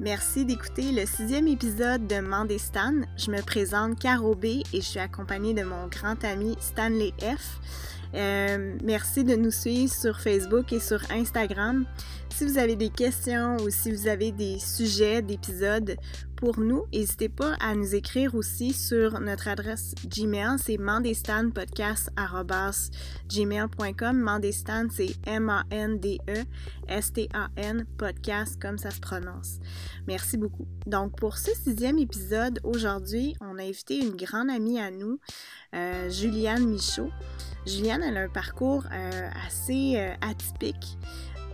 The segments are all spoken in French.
Merci d'écouter le sixième épisode de Mandestan. Je me présente Caro B et je suis accompagnée de mon grand ami Stanley F. Euh, merci de nous suivre sur Facebook et sur Instagram. Si vous avez des questions ou si vous avez des sujets d'épisodes pour nous, n'hésitez pas à nous écrire aussi sur notre adresse Gmail, c'est mandestanpodcast.gmail.com. Mandestan, c'est M-A-N-D-E-S-T-A-N, podcast, comme ça se prononce. Merci beaucoup. Donc, pour ce sixième épisode, aujourd'hui, on a invité une grande amie à nous, euh, Juliane Michaud. Juliane, elle a un parcours euh, assez euh, atypique.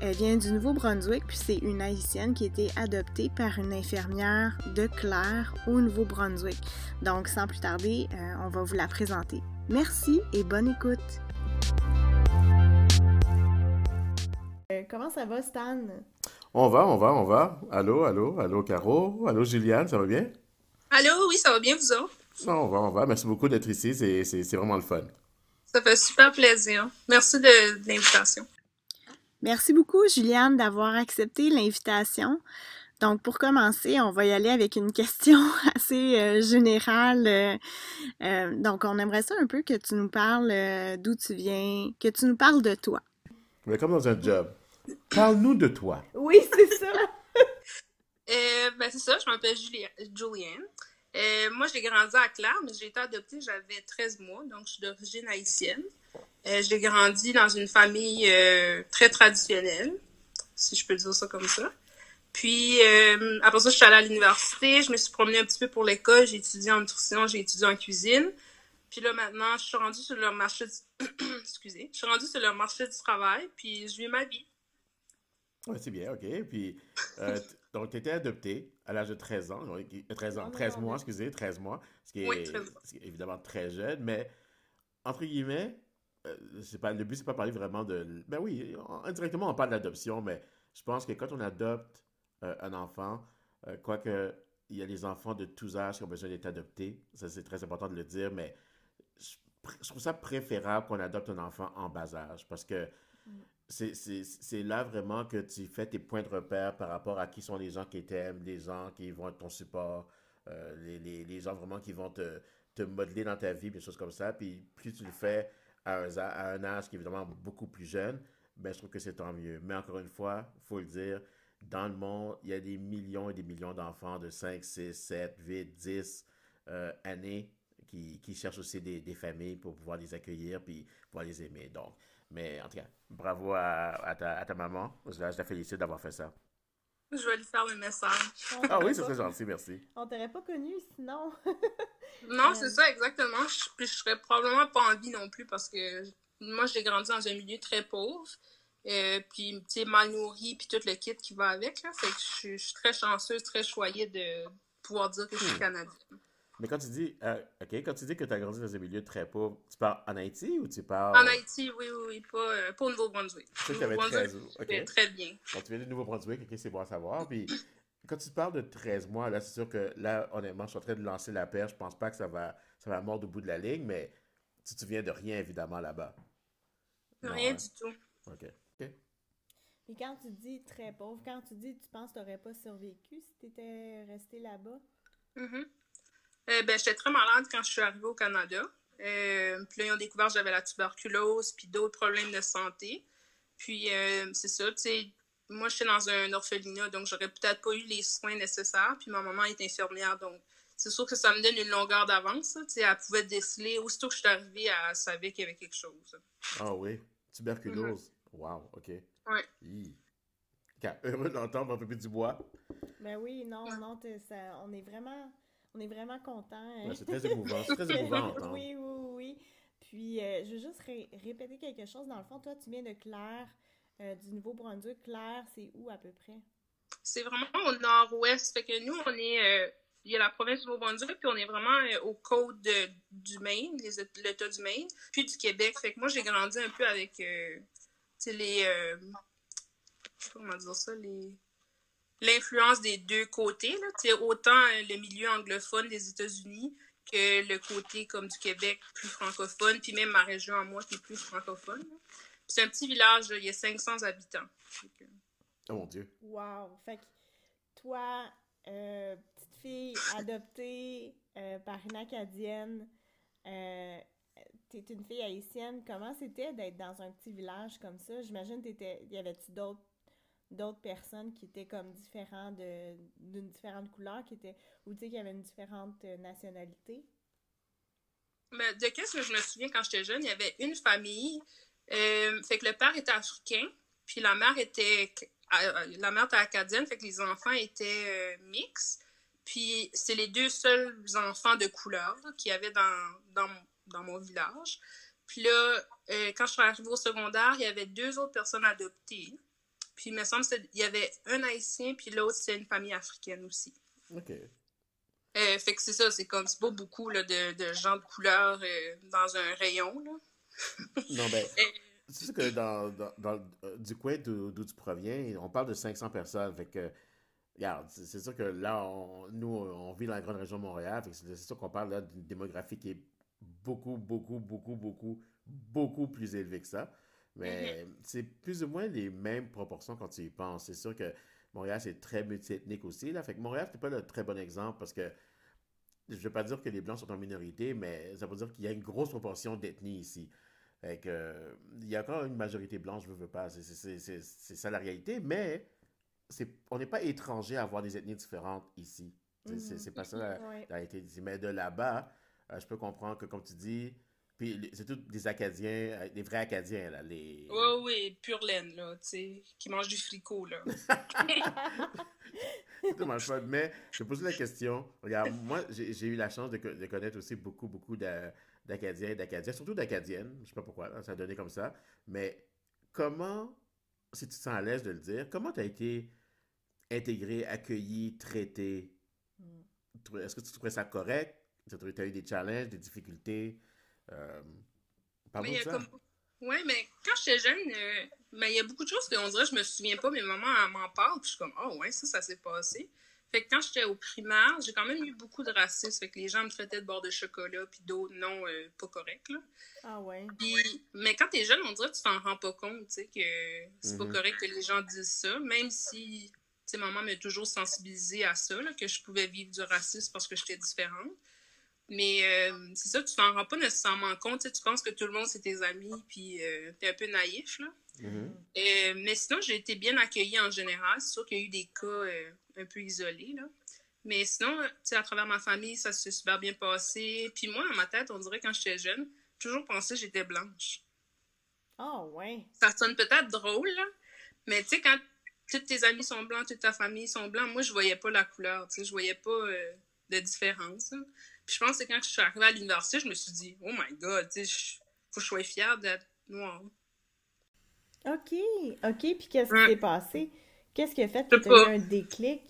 Elle vient du Nouveau-Brunswick, puis c'est une haïtienne qui a été adoptée par une infirmière de Claire au Nouveau-Brunswick. Donc, sans plus tarder, euh, on va vous la présenter. Merci et bonne écoute. Euh, comment ça va, Stan? On va, on va, on va. Allô, allô, allô, Caro? Allô, Juliane, ça va bien? Allô, oui, ça va bien, vous autres? Non, on va, on va. Merci beaucoup d'être ici. C'est, c'est, c'est vraiment le fun. Ça fait super plaisir. Merci de, de l'invitation. Merci beaucoup, Juliane, d'avoir accepté l'invitation. Donc, pour commencer, on va y aller avec une question assez euh, générale. Euh, euh, donc, on aimerait ça un peu que tu nous parles euh, d'où tu viens, que tu nous parles de toi. Mais comme dans un job. Parle-nous de toi. Oui, c'est ça. Euh, ben, c'est ça, je m'appelle Julienne. Euh, moi, j'ai grandi à Claire, mais j'ai été adoptée, j'avais 13 mois, donc je suis d'origine haïtienne. Euh, j'ai grandi dans une famille euh, très traditionnelle, si je peux dire ça comme ça. Puis, euh, après ça, je suis allée à l'université, je me suis promenée un petit peu pour l'école, j'ai étudié en nutrition, j'ai étudié en cuisine. Puis là, maintenant, je suis rendue sur le marché du... Excusez. Je suis rendue sur le marché du travail, puis je vis ma vie. Ouais, c'est bien, OK. Puis, euh, donc, tu étais adopté à l'âge de 13 ans. donc, euh, 13 ans, Non, 13 non, mois, excusez, 13 mois. Ce qui est, Oui, 13 ce qui est évidemment très jeune, mais entre guillemets, euh, c'est pas, le but, c'est pas parler vraiment de. Ben oui, on- indirectement, on parle d'adoption, mais je pense que quand on adopte euh, un enfant, euh, quoique il y a les enfants de tous âges qui ont besoin d'être adoptés, ça c'est très important de le dire, mais je, trouve ça préférable qu'on adopte un enfant en bas âge parce que c'est c'est- c'est là vraiment que tu fais tes points de repère par rapport à qui sont les gens qui t'aiment, les gens qui vont être ton support, euh, les, les, les gens vraiment qui vont te, te modeler dans ta vie, des choses comme ça. Puis plus tu le fais à un, âge qui est évidemment beaucoup plus jeune, ben, je trouve que c'est tant mieux. Mais encore une fois, il faut le dire, dans le monde, il y a des millions et des millions d'enfants de 5, 6, 7, 8, 10 euh, années qui, qui cherchent aussi des, des familles pour pouvoir les accueillir puis pouvoir les aimer. Donc, mais en tout cas, bravo à, à ta, à ta maman. Je la, je la félicite d'avoir fait ça. Je vais lui faire le message. Ah oui, c'est très gentil, merci. On t'aurait pas connu sinon. Non, Euh. c'est ça, exactement. Je, puis je serais probablement pas en vie non plus parce que moi, j'ai grandi dans un milieu très pauvre. Euh, puis, tu sais, mal nourri, puis tout le kit qui va avec. Là. Fait que je, suis- je suis très chanceuse, très choyée de pouvoir dire que je suis Hmm. canadienne. Mais quand tu dis, euh, ok, quand tu dis que tu as grandi dans un milieu très pauvre, tu parles en Haïti ou tu parles. En Haïti, oui, oui, oui, pas, euh, pas au Nouveau-Brunswick. Tu sais Nouveau-Brunswick, 13 ans, je vais ok. très bien. Bon, tu viens du Nouveau-Brunswick, ok, c'est bon à savoir. Puis quand tu parles de 13 mois, là, c'est sûr que là, honnêtement, je suis en train de lancer la perche. Je pense pas que ça va, ça va mordre au bout de la ligne, mais tu te souviens de rien, évidemment, là-bas. Non, Rien hein? du tout. Ok. Ok. Puis quand tu dis très pauvre, quand tu dis tu penses que t'aurais pas survécu si t'étais resté là-bas? Mhm. Euh, ben, j'étais très malade quand je suis arrivée au Canada. Euh, puis là, ils ont découvert que j'avais la tuberculose, puis d'autres problèmes de santé. Puis, euh, c'est ça, tu sais, moi, j'étais dans un orphelinat, donc j'aurais peut-être pas eu les soins nécessaires. Puis ma maman est infirmière, donc c'est sûr que ça me donne une longueur d'avance. Tu sais, elle pouvait déceler. Aussitôt que je suis arrivée, elle savait qu'il y avait quelque chose. Ah oui, tuberculose? Wow, ok. Ok, Heureux d'entendre un peu plus du bois. Ben oui, non, non, ça, on est vraiment, on est vraiment content. Ouais, c'est très émouvant. C'est très émouvant entendre. oui, oui, oui. Puis, euh, je veux juste ré- répéter quelque chose. Dans le fond, toi, tu viens de Claire, euh, du Nouveau-Brunswick. Claire, c'est où à peu près? C'est vraiment au nord-ouest. Fait que nous, on est. euh, il y a la province du Nouveau-Brunswick, puis on est vraiment euh, aux côtes de- du Maine, l'État du Maine, puis du Québec. Fait que moi, j'ai grandi un peu avec euh, tu sais, les. euh, je sais pas comment dire ça, les. L'influence des deux côtés, là. Autant euh, le milieu anglophone des États-Unis que le côté comme du Québec plus francophone, puis même ma région à moi qui est plus francophone. c'est un petit village, là, il y a 500 habitants. Oh mon Dieu. Wow! Fait que toi, euh, petite fille adoptée euh, par une Acadienne, euh, t'es une fille haïtienne, comment c'était d'être dans un petit village comme ça? J'imagine t'étais, y avait-tu d'autres d'autres personnes qui étaient comme différents de d'une différente couleur, qui étaient ou tu sais qu'il y avait une différente nationalité? Mais de qu'est-ce que je me souviens quand j'étais jeune, il y avait une famille, fait que le père était africain, puis la mère était la mère était acadienne, fait que les enfants étaient mixtes. Puis c'est les deux seuls enfants de couleur qu'il y avait dans, dans, dans, mon village. Puis là, euh, quand je suis arrivée au secondaire, il y avait deux autres personnes adoptées. Puis il me semble qu'il y avait un haïtien, puis l'autre, c'est une famille africaine aussi. OK. Euh, fait que c'est ça, c'est comme, c'est pas beaucoup là, de, de, gens de couleur euh, dans un rayon. Là. non, ben, c'est sûr que dans, dans, dans du coin d'où tu proviens, on parle de 500 personnes. Fait que regarde, c'est sûr que là, nous, on vit dans la grande région de Montréal. C'est sûr qu'on parle d'une démographie qui est beaucoup, beaucoup, beaucoup, beaucoup, beaucoup plus élevée que ça. Mais mm-hmm. c'est plus ou moins les mêmes proportions quand tu y penses. C'est sûr que Montréal, c'est très multiethnique aussi. Là. Fait que Montréal, c'est pas le très bon exemple parce que je ne veux pas dire que les Blancs sont en minorité, mais ça veut dire qu'il y a une grosse proportion d'ethnie ici. Fait que, il y a encore une majorité blanche, je veux, veux pas. C'est ça la réalité, mais on n'est pas étranger à avoir des ethnies différentes ici. C'est mhm. pas ça la, réalité Mais de là-bas, euh, je peux comprendre que, comme tu dis, puis c'est tous des Acadiens, euh, des vrais Acadiens, là. Les... Oui, oui, pure laine, là, tu sais, qui mangent du fricot, là. c'est dommage fun. Mais je pose la question. Regarde, moi, j'ai eu la chance de, de, connaître aussi beaucoup, beaucoup d'Acadiens et d'Acadiennes, surtout d'Acadiennes. Je sais pas pourquoi, ça a donné comme ça. Mais comment, si tu te sens à l'aise de le dire, comment tu as été intégré, accueilli, traité? Hmm. Est-ce que tu trouvais ça correct? Tu as eu des challenges, des difficultés? Euh, oui, Oui, mais quand j'étais jeune, euh, mais il y a beaucoup de choses qu'on dirait je me souviens pas, mais maman m'en parle, puis je suis comme, oh ouais, ça, ça s'est passé. Fait que quand j'étais au primaire, j'ai quand même eu beaucoup de racisme. Fait que les gens me traitaient de bord de chocolat, puis d'autres non, euh, pas correct, là. Ah ouais. Puis, mais quand t'es jeune, on dirait que tu t'en rends pas compte, tu sais, que c'est pas mm-hmm. correct que les gens disent ça, même si maman m'a toujours sensibilisée à ça, que je pouvais vivre du racisme parce que j'étais différente. Mais euh, c'est ça, tu t'en rends pas nécessairement compte. Tu penses que tout le monde, c'est tes amis, puis euh, tu es un peu naïf. Là. Mm-hmm. Euh, mais sinon, j'ai été bien accueillie en général. C'est sûr qu'il y a eu des cas un peu isolés. Là. Mais sinon, à travers ma famille, ça s'est super bien passé. Puis moi, dans ma tête, on dirait quand j'étais jeune, toujours pensé que j'étais blanche. Oh, ouais. Ça sonne peut-être drôle, là. Mais tu sais, quand tous tes amis sont blancs, toute ta famille sont blancs. Moi, je voyais pas la couleur, tu sais, je voyais pas euh, de différence. Puis je pense que quand je suis arrivée à l'université, je me suis dit, oh my god, tu sais, faut que je sois fière d'être noire. OK, OK, puis qu'est-ce qui s'est passé? Qu'est-ce qui a fait que tu as eu un déclic?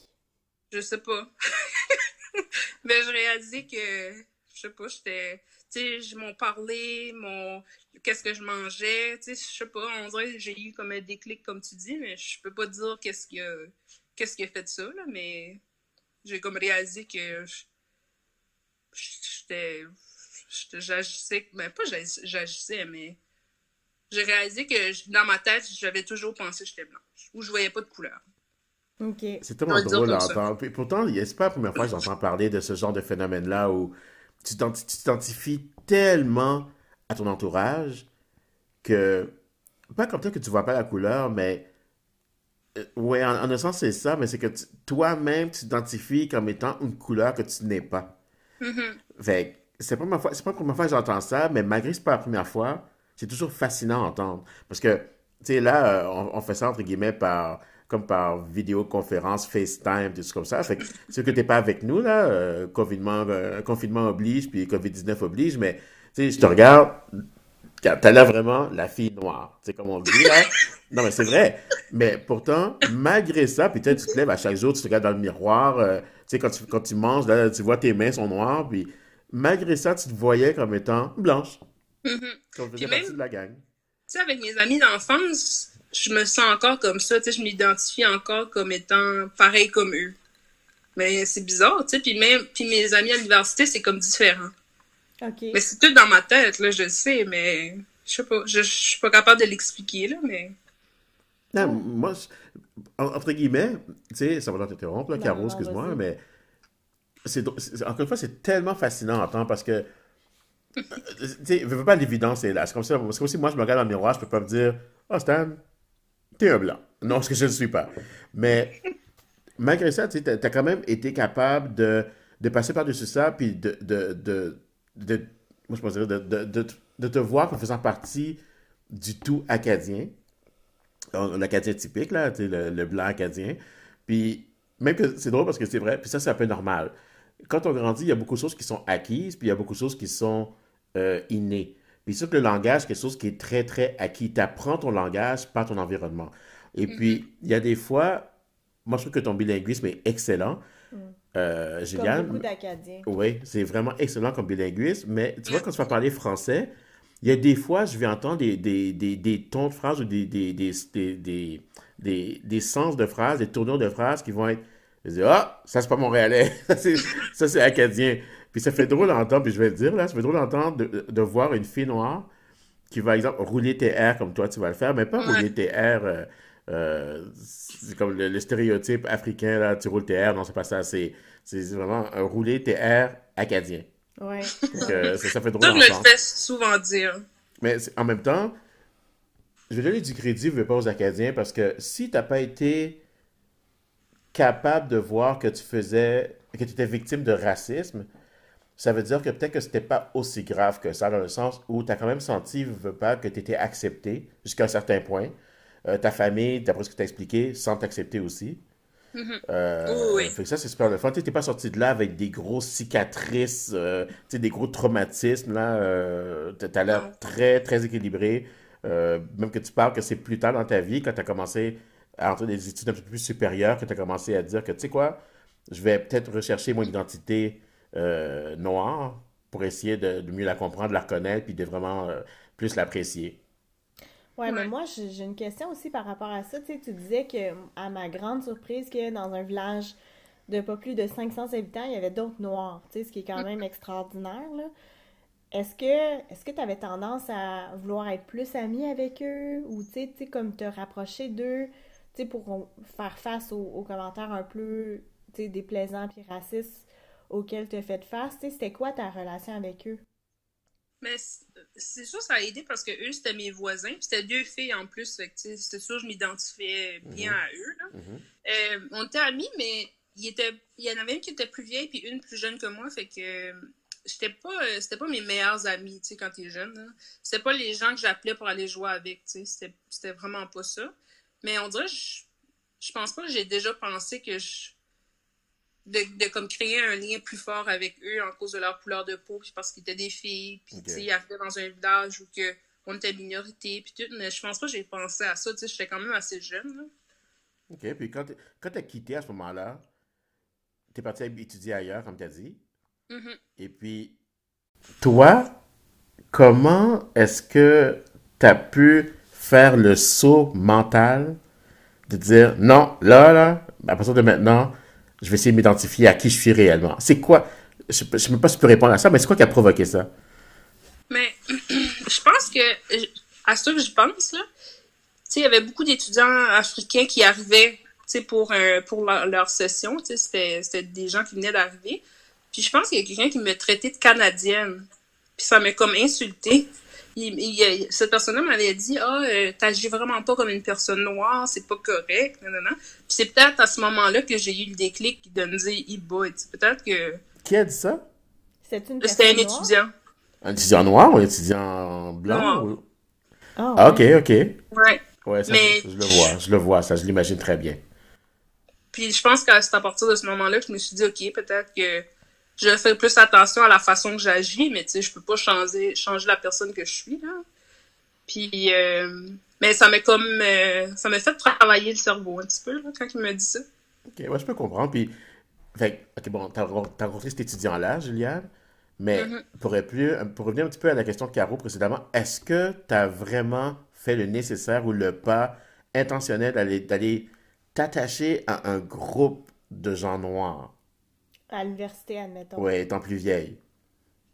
Je sais pas. Mais je réalisais que, je sais pas, j'étais tu sais, m'ont parlé, mon qu'est-ce que je mangeais, tu sais, je sais pas, on dirait que j'ai eu comme un déclic, comme tu dis, mais je peux pas dire qu'est-ce qui a, qu'est-ce qui a fait ça, là, mais j'ai comme réalisé que j'étais, j'agissais, mais pas j'agissais, mais j'ai réalisé que dans ma tête, j'avais toujours pensé que j'étais blanche, ou je voyais pas de couleur. Okay. C'est tellement drôle à entendre. Pourtant, c'est pas la première fois que j'entends parler de ce genre de phénomène-là où tu t'identifies tellement à ton entourage que, pas comme ça que tu vois pas la couleur, mais euh, ouais, en, un sens, c'est ça, mais c'est que toi-même, tu t'identifies comme étant une couleur que tu n'es pas. Mm-hmm. c'est pas, pas la première fois que j'entends ça, mais malgré que c'est pas la première fois, c'est toujours fascinant à entendre. Parce que, tu sais, là, euh, on, fait ça, entre guillemets, par comme par vidéoconférence, FaceTime, des trucs comme ça. Fait que c'est que t'es pas avec nous, là, euh, confinement, euh, confinement oblige, puis COVID-19 oblige, mais, tu sais, je te regarde, t'as là vraiment la fille noire, tu sais, comme on dit, là. Non, mais c'est vrai. Mais pourtant, malgré ça, puis tu te lèves à chaque jour, tu te regardes dans le miroir, euh, sais, quand tu, quand tu manges, là, tu vois tes mains sont noires, puis malgré ça, tu te voyais comme étant blanche. Mm-hmm. Comme faisais partie de la gang. Tu sais, avec mes amis d'enfance, je me sens encore comme ça, tu sais, je m'identifie encore comme étant pareil comme eux. Mais c'est bizarre, tu sais, puis même, puis mes amis à l'université, c'est comme différent. OK. Mais c'est tout dans ma tête, là, je le sais, mais je sais pas, je, je suis pas capable de l'expliquer, là, mais... Non, moi, entre guillemets, tu sais, ça va t'interrompre, là, Non, Caro, excuse-moi, mais c'est, encore une fois, c'est tellement fascinant à entendre parce que, euh, tu sais, je veux pas l'évidence est là. C'est comme ça, c'est comme si moi, je me regarde dans le miroir, je peux pas me dire, oh Stan, t'es un blanc. Non, parce que je ne suis pas. Mais malgré ça, tu sais, t'as, t'as quand même été capable de, de passer par-dessus ça, puis de, de, de, de- moi, je pense de, de, de te voir comme faisant partie du tout acadien l'acadien typique, là, le, le blanc acadien. Puis, même que c'est drôle parce que c'est vrai, puis ça, c'est un peu normal. Quand on grandit, il y a beaucoup de choses qui sont acquises, puis il y a beaucoup de choses qui sont euh, innées. Puis, sûr que le langage, c'est quelque chose qui est très, très acquis. Tu apprends ton langage par ton environnement. Et puis, il y a des fois, moi, je trouve que ton bilinguisme est excellent. Euh, Comme Juliane, beaucoup d'Acadiens. oui, c'est vraiment excellent comme bilinguisme, mais tu vois, quand tu vas parler français, il y a des fois, je vais entendre des, des, des, des tons de phrases ou des, des, des, des, des, des- des sens de phrases, des tournures de phrases qui vont être. Je dis, ah, ça c'est pas montréalais, ça c'est ça, c'est acadien. Puis ça fait drôle d'entendre, puis je vais le dire là, ça fait drôle d'entendre de, de voir une fille noire qui va, exemple, rouler tes airs comme toi tu vas le faire, mais pas Ouais. rouler tes airs. euh, euh, c'est comme le, le stéréotype africain, là, tu roules tes airs, non, c'est pas ça, c'est c'est vraiment un rouler tes airs acadien. Ouais. Donc, euh, ça, ça fait drôle Ça, me le fais souvent dire. Mais en même temps, je vais donner du crédit, je veux pas aux Acadiens, parce que si t'as pas été capable de voir que tu faisais, que tu étais victime de racisme, ça veut dire que peut-être que c'était pas aussi grave que ça, dans le sens où tu as quand même senti, veux pas, que tu étais accepté jusqu'à un certain point. Euh, ta famille, d'après ce que tu as expliqué, sans t'accepter aussi. Euh, Oui, oui. fait que ça, c'est super le fun. Tu n'es pas sorti de là avec des grosses cicatrices, euh, des gros traumatismes. Là, euh, tu as l'air très, très équilibré. Euh, même que tu parles que c'est plus tard dans ta vie, quand tu as commencé à entrer des études un peu plus supérieures, que tu as commencé à dire que, tu sais quoi, je vais peut-être rechercher mon identité noire pour essayer de, de mieux la comprendre, la reconnaître, puis de vraiment plus l'apprécier. Ouais, mais moi, j'ai une question aussi par rapport à ça. Tu sais, tu disais que, à ma grande surprise, que dans un village de pas plus de 500 habitants, il y avait d'autres noirs, tu sais, ce qui est quand même extraordinaire. Est-ce que est-ce que tu avais tendance à vouloir être plus ami avec eux? Ou, tu sais, tu sais, comme te rapprocher d'eux, tu sais, pour faire face aux, aux commentaires un peu, tu sais, déplaisants puis racistes auxquels tu as fait face? Tu sais, c'était quoi ta relation avec eux? Mais c'est sûr, ça a aidé parce que eux, c'était mes voisins. Puis c'était deux filles en plus. C'était sûr, je m'identifiais bien à eux. là. Mhm. Euh, on était amis, mais il, était, il y en avait une qui était plus vieille puis une plus jeune que moi. Fait que euh, j'étais pas, euh, c'était pas mes meilleurs amis, tu sais, quand t'es jeune. C'était pas les gens que j'appelais pour aller jouer avec, tu sais. C'était, c'était vraiment pas ça. Mais on dirait, je, je pense pas que j'ai déjà pensé que je. De, de comme créer un lien plus fort avec eux en cause de leur couleur de peau, puis parce qu'ils étaient des filles, puis Ok. tu sais, ils arrivaient dans un village où que on était minorité, puis tout, mais je pense pas que j'ai pensé à ça, tu sais, j'étais quand même assez jeune, là. OK, puis quand tu as quitté à ce moment-là, tu es parti étudier ailleurs, comme tu as dit. Mhm. Et puis, toi, comment est-ce que tu as pu faire le saut mental de dire non, là, là, à partir de maintenant, je vais essayer de m'identifier à qui je suis réellement? C'est quoi? Je ne sais pas si tu peux répondre à ça, mais c'est quoi qui a provoqué ça? Mais je pense que, à ce que je pense, là, il y avait beaucoup d'étudiants africains qui arrivaient, pour, un- pour leur, leur session, c'était des gens qui venaient d'arriver. Puis je pense qu'il y a quelqu'un qui me traitait de canadienne. Puis ça m'a comme insulté. Il, il- cette personne-là m'avait dit Ah, euh, t'agis vraiment pas comme une personne noire, c'est pas correct. Non, non, non. Puis c'est peut-être à ce moment-là que j'ai eu le déclic de me dire peut-être que. Qui a dit ça? C'était une C'était un étudiant. Un étudiant noir ou un étudiant blanc? Ou- Ah, Ah, ok, ok. Ouais. Ouais, ça, Mais- je, je le vois, je le vois, ça, je l'imagine très bien. Puis je pense que c'est à partir de ce moment-là que je me suis dit, OK, peut-être que je fais plus attention à la façon que j'agis, mais tu sais, je peux pas changer, changer la personne que je suis, là. Puis, euh, mais ça m'a comme, euh, ça m'a fait travailler le cerveau un petit peu, là, quand il m'a dit ça. Ok, ouais, je peux comprendre. Puis, fait, ok, bon, t'as t'as rencontré cet étudiant-là, Juliane, mais Mhm. pour, plus, pour revenir un petit peu à la question de Caro précédemment, est-ce que tu as vraiment fait le nécessaire ou le pas intentionnel d'aller d'aller t'attacher à un groupe de gens noirs, À l'université, admettons. ouais, étant plus vieille?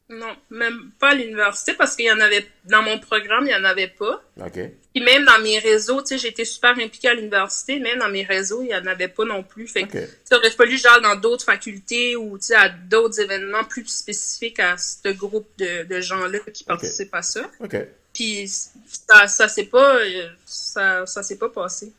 Non, même pas à l'université parce qu'il y en avait dans mon programme, il y en avait pas. OK. Puis même dans mes réseaux, tu sais, j'étais super impliquée à l'université, même dans mes réseaux, il y en avait pas non plus. Fait que OK. ça aurait fallu genre dans d'autres facultés ou tu sais à d'autres événements plus spécifiques à ce groupe de, de gens-là qui participent à ça. OK. Puis ça ça s'est pas euh, ça ça s'est pas passé.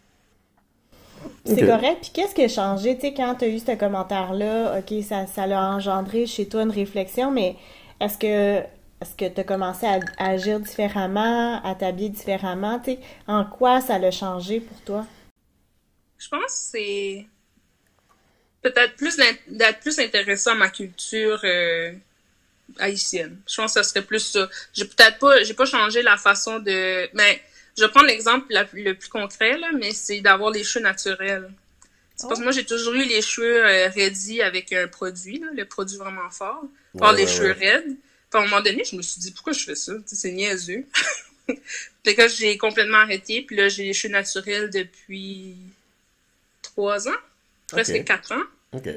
C'est correct. Puis qu'est-ce qui a changé, tu sais, quand tu as eu ce commentaire-là, OK, ça, ça l'a engendré chez toi une réflexion, mais est-ce que est-ce que tu as commencé à, à agir différemment, à t'habiller différemment, tu sais, en quoi ça l'a changé pour toi? Je pense que c'est peut-être plus d'être plus intéressant à ma culture euh, haïtienne. Je pense que ça serait plus ça. J'ai peut-être pas, j'ai pas changé la façon de, mais je vais prendre l'exemple la- le plus concret là, mais c'est d'avoir les cheveux naturels. C'est parce que moi j'ai toujours eu les cheveux euh, raidis avec un produit, là, le produit vraiment fort, avoir Ouais, les ouais, cheveux ouais. raides. Puis à un moment donné, je me suis dit pourquoi je fais ça, Tu sais, c'est niaiseux. Fait que j'ai complètement arrêté, puis là j'ai les cheveux naturels depuis trois ans, presque quatre ans. OK.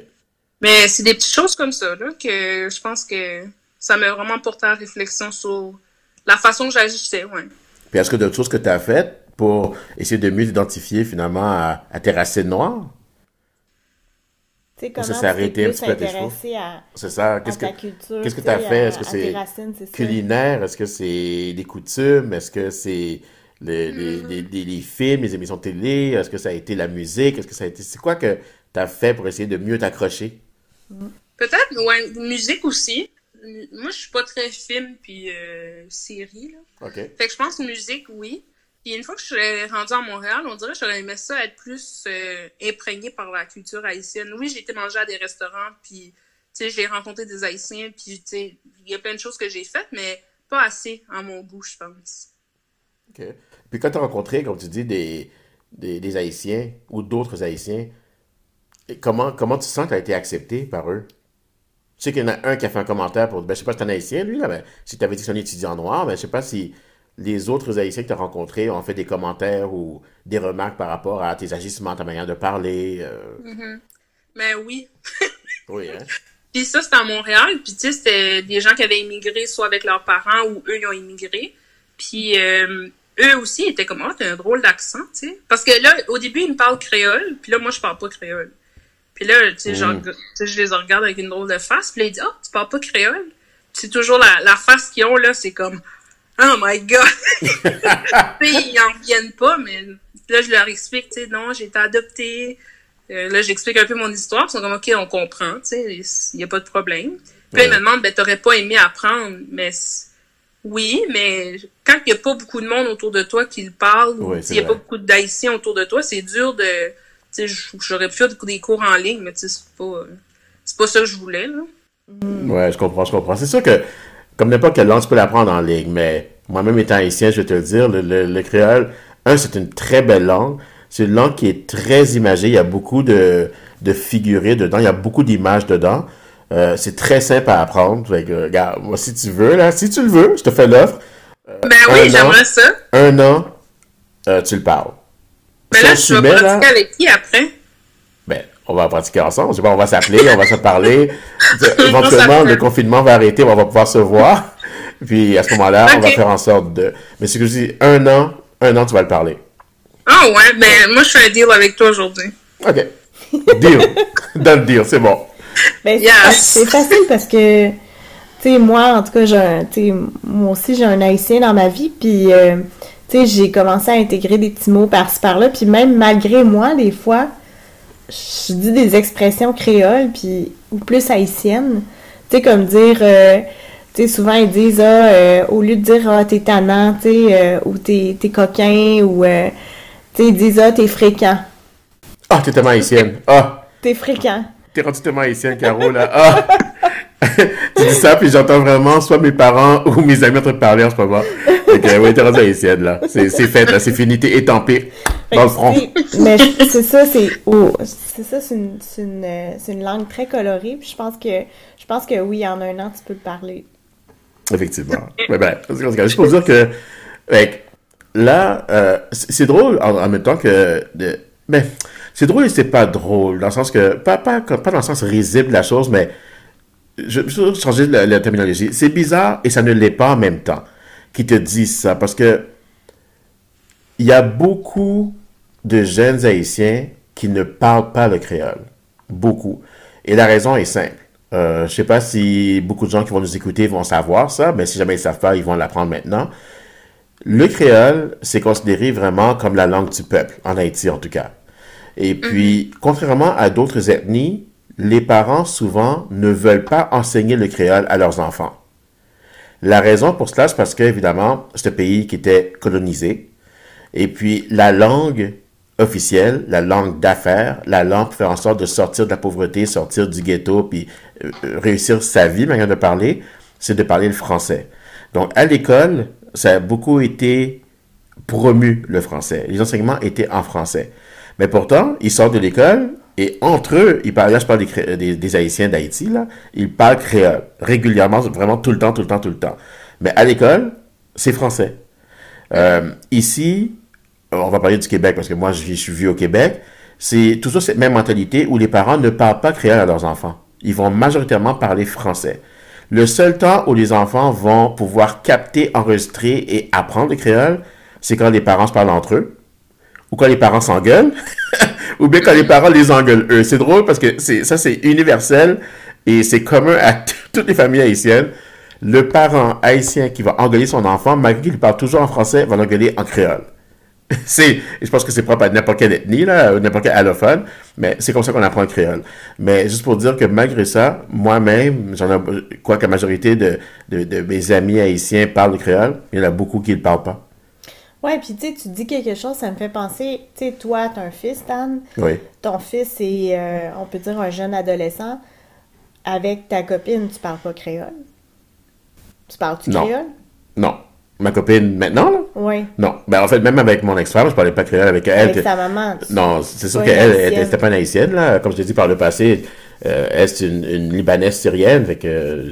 Mais c'est des petites choses comme ça, là, que je pense que ça m'a vraiment porté à réflexion sur la façon que j'agissais, ouais. Puis est-ce que d'autres choses que tu as faites pour essayer de mieux t'identifier finalement à, à tes racines noires? Tu comment ça tu s'est t'es arrêté un petit peu à tes C'est ça. Qu'est-ce ta que, culture? qu'est-ce que tu tu as fait? à- Est-ce que c'est ça? culinaire? Est-ce que c'est des coutumes? Est-ce que c'est les, les, Mm. les, les- les films, les émissions de télé? Est-ce que ça a été la musique? Est-ce que ça a été... C'est quoi que tu as fait pour essayer de mieux t'accrocher? Peut-être, ouais, musique aussi. Moi, je suis pas très film puis euh, série, là. Fait que je pense musique, oui. Puis une fois que je suis rendue à Montréal, on dirait que j'aurais aimé ça être plus euh, imprégnée par la culture haïtienne. Oui, j'ai été manger à des restaurants, puis tu sais, j'ai rencontré des Haïtiens, puis tu sais, il y a plein de choses que j'ai faites, mais pas assez à mon goût, je pense. OK. Puis quand tu as rencontré, comme tu dis, des, des, des Haïtiens ou d'autres Haïtiens, comment, comment tu sens que tu as été accepté par eux? Je sais qu'il y en a un qui a fait un commentaire pour. Ben, je sais pas si c'est un Haïtien, lui, là, mais si tu avais dit que c'est un étudiant noir, ben, je sais pas si les autres Haïtiens que tu as rencontrés ont fait des commentaires ou des remarques par rapport à tes agissements, ta manière de parler. euh, Mais oui. Oui, hein? Puis ça, c'était à Montréal. Puis tu sais, c'était des gens qui avaient immigré soit avec leurs parents ou eux, ils ont immigré. Puis euh, eux aussi, ils étaient comme, oh, t'as un drôle d'accent, tu sais. Parce que là, au début, ils me parlent créole. Puis là, moi, je parle pas créole. Puis là, tu sais, genre, Mm. tu sais, je les regarde avec une drôle de face. Puis là, ils disent, oh, tu parles pas créole? Puis c'est toujours la, la face qu'ils ont, là, c'est comme, oh my god. tu sais, ils en reviennent pas, mais là, je leur explique, tu sais, non, j'ai été adoptée. Euh, là, j'explique un peu mon histoire. Ils sont comme, OK, on comprend, tu sais, il n'y a pas de problème. Puis là, ils me demandent, ben, t'aurais pas aimé apprendre, mais oui, mais quand il n'y a pas beaucoup de monde autour de toi qui le parle, s'il n'y a pas beaucoup d'Haïtiens autour de toi, c'est dur de, j'aurais pu faire des cours en ligne, mais c'est pas, euh, c'est pas ça que je voulais, là. Ouais, je comprends, je comprends. C'est sûr que, comme n'importe quelle langue, tu peux l'apprendre en ligne, mais moi-même étant haïtien, je vais te le dire, le, le- le créole, un, c'est une très belle langue. C'est une langue qui est très imagée. Il y a beaucoup de, de figurés dedans. Il y a beaucoup d'images dedans. Euh, c'est très simple à apprendre. Fait que, regarde, moi, si tu veux, là, si tu le veux, je te fais l'offre. Ben un oui, j'aimerais ça. Un an, euh, tu le parles. Mais là, on tu vas là, pratiquer avec qui après? ben, on va pratiquer ensemble. Je sais pas, on va s'appeler, on va se parler. Éventuellement, le confinement va arrêter, on va pouvoir se voir. Puis à ce moment-là, on va faire en sorte de. Mais c'est que je dis, un an, un an, tu vas le parler. Ah ouais, ben, moi, je fais un deal avec toi aujourd'hui. OK. Deal. Dans le deal, c'est bon. Ben, c'est- Yes. c'est facile parce que, tu sais, moi, en tout cas, j'ai un- tu sais, moi aussi, j'ai un haïtien dans ma vie, puis, euh, tu sais, j'ai commencé à intégrer des petits mots par-ci par-là, puis même malgré moi, des fois, je dis des expressions créoles, puis, ou plus haïtiennes, tu sais, comme dire, euh, tu sais, souvent, ils disent, ah, euh, au lieu de dire, ah, t'es tannant, tu sais, euh, ou t'es t'es coquin, ou, euh, tu sais, ils disent, ah, t'es fréquent. Ah, t'es tellement haïtienne. Ah, T'es fréquent. t'es rendu tellement haïtienne, Caro, là. Ah! tu dis ça, puis j'entends vraiment soit mes parents ou mes amis en train de parler en ce moment. Ok, oui, t'es rendu haïtienne, là. C'est c'est fait, là. C'est fini, t'es étampé dans le front. C'est- Mais c'est ça, c'est oh, c'est ça, c'est une, c'est une, euh, c'est une langue très colorée. Puis je pense que je pense que oui, en un an, tu peux le parler. Effectivement. Mais ben, juste pour dire que, fait que là, euh, c'est c'est drôle en, en même temps que, de, mais c'est drôle et c'est pas drôle dans le sens que, pas, pas, pas dans le sens risible de la chose, mais je vais changer la, la terminologie. C'est bizarre et ça ne l'est pas en même temps qui te disent ça parce que il y a beaucoup de jeunes haïtiens qui ne parlent pas le créole. Beaucoup. Et la raison est simple. Euh, je sais pas si beaucoup de gens qui vont nous écouter vont savoir ça, mais si jamais ils savent pas, ils vont l'apprendre maintenant. Le créole, c'est considéré vraiment comme la langue du peuple, en Haïti en tout cas. Et puis, contrairement à d'autres ethnies, les parents souvent ne veulent pas enseigner le créole à leurs enfants. La raison pour cela, c'est parce que, évidemment, c'est un pays qui était colonisé. Et puis, la langue officielle, la langue d'affaires, la langue pour faire en sorte de sortir de la pauvreté, sortir du ghetto, puis euh, réussir sa vie, manière de parler, c'est de parler le français. Donc, à l'école, ça a beaucoup été promu, le français. Les enseignements étaient en français. Mais pourtant, ils sortent de l'école et entre eux, ils parlent, là je parle des, Haïtiens d'Haïti, là, ils parlent créole régulièrement, vraiment tout le temps, tout le temps, tout le temps. Mais à l'école, c'est français. Euh, ici, on va parler du Québec parce que moi je, je suis vu au Québec, c'est toujours cette même mentalité où les parents ne parlent pas créole à leurs enfants. Ils vont majoritairement parler français. Le seul temps où les enfants vont pouvoir capter, enregistrer et apprendre le créole, c'est quand les parents se parlent entre eux, ou quand les parents s'engueulent, ou bien quand les parents les engueulent eux. C'est drôle parce que ça c'est universel et c'est commun à toutes les familles haïtiennes. Le parent haïtien qui va engueuler son enfant, malgré qu'il parle toujours en français, va l'engueuler en créole. je pense que c'est propre à n'importe quelle ethnie, n'importe quel allophone, mais c'est comme ça qu'on apprend le créole. Mais juste pour dire que malgré ça, moi-même, j'en ai, quoi que la majorité de, de, de, mes amis haïtiens parlent le créole, il y en a beaucoup qui ne le parlent pas. Ouais, puis tu sais, tu dis quelque chose, ça me fait penser, tu sais, toi, t'as un fils, Dan. Oui. Ton fils est, euh, on peut dire, un jeune adolescent. Avec ta copine, tu parles pas créole? Tu parles-tu créole? Non. Ma copine, maintenant, là? Oui. Non. Ben, en fait, même avec mon ex-femme, je parlais pas créole avec elle. Avec que- sa maman. tu- Non, c'est sûr qu'elle, elle, haïtienne. elle était pas une haïtienne, là. Comme je t'ai dit par le passé, euh, elle, c'est une, une Libanaise syrienne. Fait que,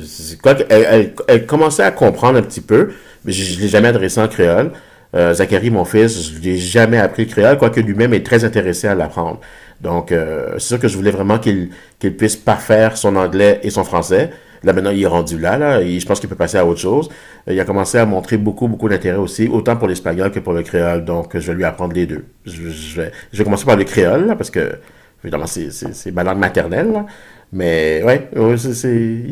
elle, elle, elle commençait à comprendre un petit peu, mais je, je l'ai jamais adressé en créole. Euh, Zachary, mon fils, je lui ai jamais appris le créole, quoique lui-même est très intéressé à l'apprendre. Donc, euh, c'est sûr que je voulais vraiment qu'il qu'il puisse parfaire son anglais et son français. Là, maintenant, il est rendu là, là, et je pense qu'il peut passer à autre chose. Euh, Il a commencé à montrer beaucoup, beaucoup d'intérêt aussi, autant pour l'espagnol que pour le créole. Donc, je vais lui apprendre les deux. Je, vais, je vais commencer par le créole, là, parce que, évidemment, c'est ma langue maternelle, là. Mais, ouais, ouais, c'est,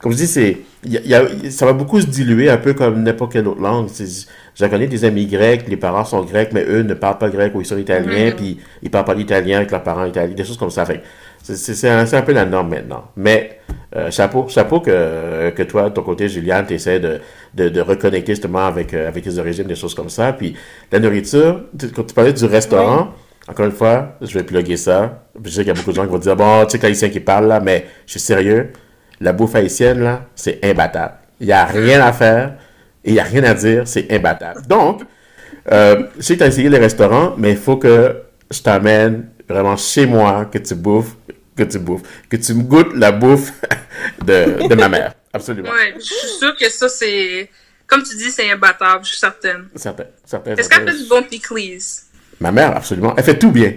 comme je dis, c'est, y a- y a- ça va beaucoup se diluer, un peu comme n'importe quelle autre langue. J'en connais des amis grecs, les parents sont grecs, mais eux ne parlent pas grec ou ils sont italiens, Mhm. puis ils parlent pas l'italien avec leurs parents italiens, des choses comme ça. Fait c'est, c'est, c'est un, un peu la norme maintenant. Mais, euh, chapeau, chapeau que, que toi, de ton côté, Juliane, tu essaies de, de, de reconnecter justement avec, euh, avec tes origines, des choses comme ça. Puis la nourriture, tu- quand tu parlais du restaurant, encore une fois, je vais plugger ça. Je sais qu'il y a beaucoup de gens qui vont dire, bon, tu sais que l'haïtien qui parle là, mais je suis sérieux, la bouffe haïtienne là, c'est imbattable. Il n'y a rien à faire et il n'y a rien à dire, c'est imbattable. Donc, euh, je sais que tu as essayé les restaurants, mais il faut que je t'amène vraiment chez moi, que tu bouffes, que tu bouffes, que tu me goûtes la bouffe de, de ma mère. Absolument. Ouais, je suis sûre que ça, c'est. Comme tu dis, c'est imbattable, je suis certaine. Certain, certain, Est-ce qu'elle fait du bon pickles? Ma mère, absolument. Elle fait tout bien.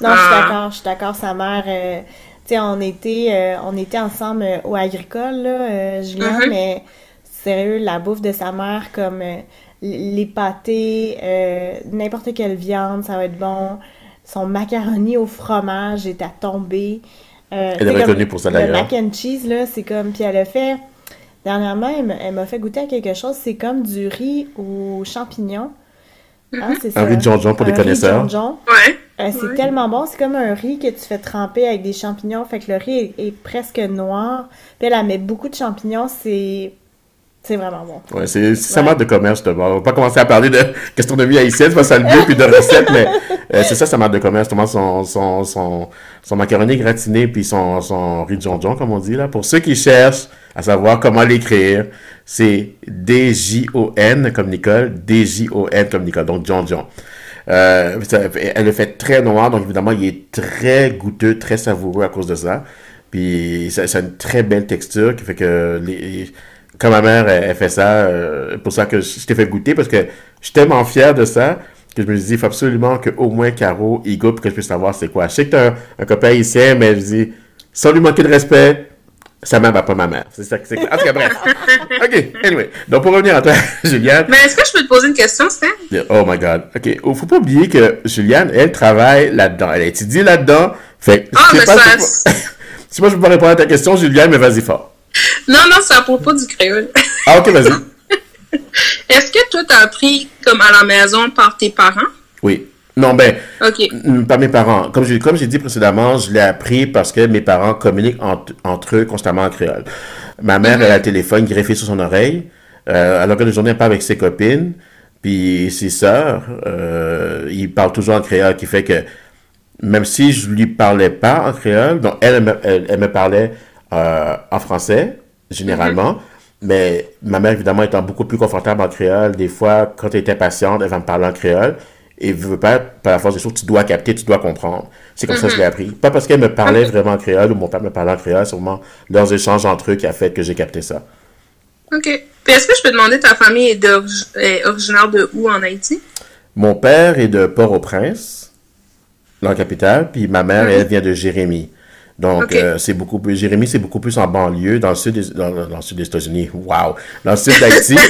Non, je suis Ah. d'accord, je suis d'accord. Sa mère, euh, tu sais, on était, euh, on était ensemble euh, au agricole, là, euh, Julien, Mhm. mais sérieux, la bouffe de sa mère, comme euh, les pâtés, euh, n'importe quelle viande, ça va être bon. Son macaroni au fromage est à tomber. Euh, Elle est reconnue pour ça, Le d'ailleurs. mac and cheese, là, c'est comme, puis elle a fait, dernièrement, elle, m'a- elle m'a fait goûter à quelque chose, c'est comme du riz aux champignons. C'est Un ça. riz de jonjon pour les Un riz de connaisseurs. jonjon. Ouais. Euh, c'est Ouais. tellement bon, c'est comme un riz que tu fais tremper avec des champignons, fait que le riz est, est presque noir. Puis elle, elle met beaucoup de champignons, c'est c'est vraiment bon. Ouais, c'est sa Ouais. marque de commerce, justement. On va pas commencer à parler de gastronomie haïtienne, c'est pas ça le but, puis de recettes, mais euh, c'est ça sa marque de commerce, justement, son, son, son, son macaroni gratiné, puis son, son riz de jonjon, comme on dit, là. Pour ceux qui cherchent à savoir comment l'écrire, c'est D-J-O-N, comme Nicole, D-J-O-N, comme Nicole, donc jonjon. Euh, ça- elle le fait très noir, donc évidemment, il est très goûteux, très savoureux à cause de ça. Puis ça, a une très belle texture qui fait que les, quand ma mère elle, fait ça, euh, pour ça que je, t'ai fait goûter parce que je suis tellement fier de ça que je me dit, il faut absolument qu'au moins Caro il goûte pour que je puisse savoir c'est quoi. Je sais que t'as un, un copain haïtien, mais je dis, sans lui manquer de respect, Sa mère va pas ma mère. C'est ça que c'est. En tout cas, bref. OK, anyway. Donc, pour revenir à toi, Juliane. Mais est-ce que je peux te poser une question, Stan? Oh my God. OK. Oh, faut pas oublier que Juliane, elle travaille là-dedans. Elle étudie là-dedans. Fait Ah, je sais mais pas ça- si, si moi je peux pas répondre à ta question, Juliane, mais vas-y fort. Non, non, c'est à propos du créole. Ah, OK, vas-y. Est-ce que toi, t'as appris comme à la maison par tes parents? Oui. Non, ben, OK. mm, pas mes parents. Comme j'ai comme dit précédemment, je l'ai appris parce que mes parents communiquent entre, entre eux constamment en créole. Ma mère, elle a le téléphone greffé sur son oreille. Euh, à longueur de journée, elle parle avec ses copines. Puis ses sœurs, euh, ils parlent toujours en créole, qui fait que même si je lui parlais pas en créole, donc elle, elle, me, elle- elle me parlait euh, en français, généralement. Mais ma mère, évidemment, étant beaucoup plus confortable en créole, des fois, quand elle était patiente, elle va me parler en créole. Et veut pas, par la force des choses, tu dois capter, tu dois comprendre. C'est comme ça que je l'ai appris. Pas parce qu'elle me parlait vraiment en créole ou mon père me parlait en créole, c'est vraiment leurs échanges entre eux qui a fait que j'ai capté ça. OK. Puis est-ce que je peux demander ta famille est, originaire de où en Haïti? Mon père est de Port-au-Prince, dans la capitale, puis ma mère, elle vient de Jérémie. Donc, euh, c'est beaucoup plus. Jérémie, c'est beaucoup plus en banlieue, dans le sud des, dans, dans le sud des États-Unis. Wow! Dans le sud d'Haïti.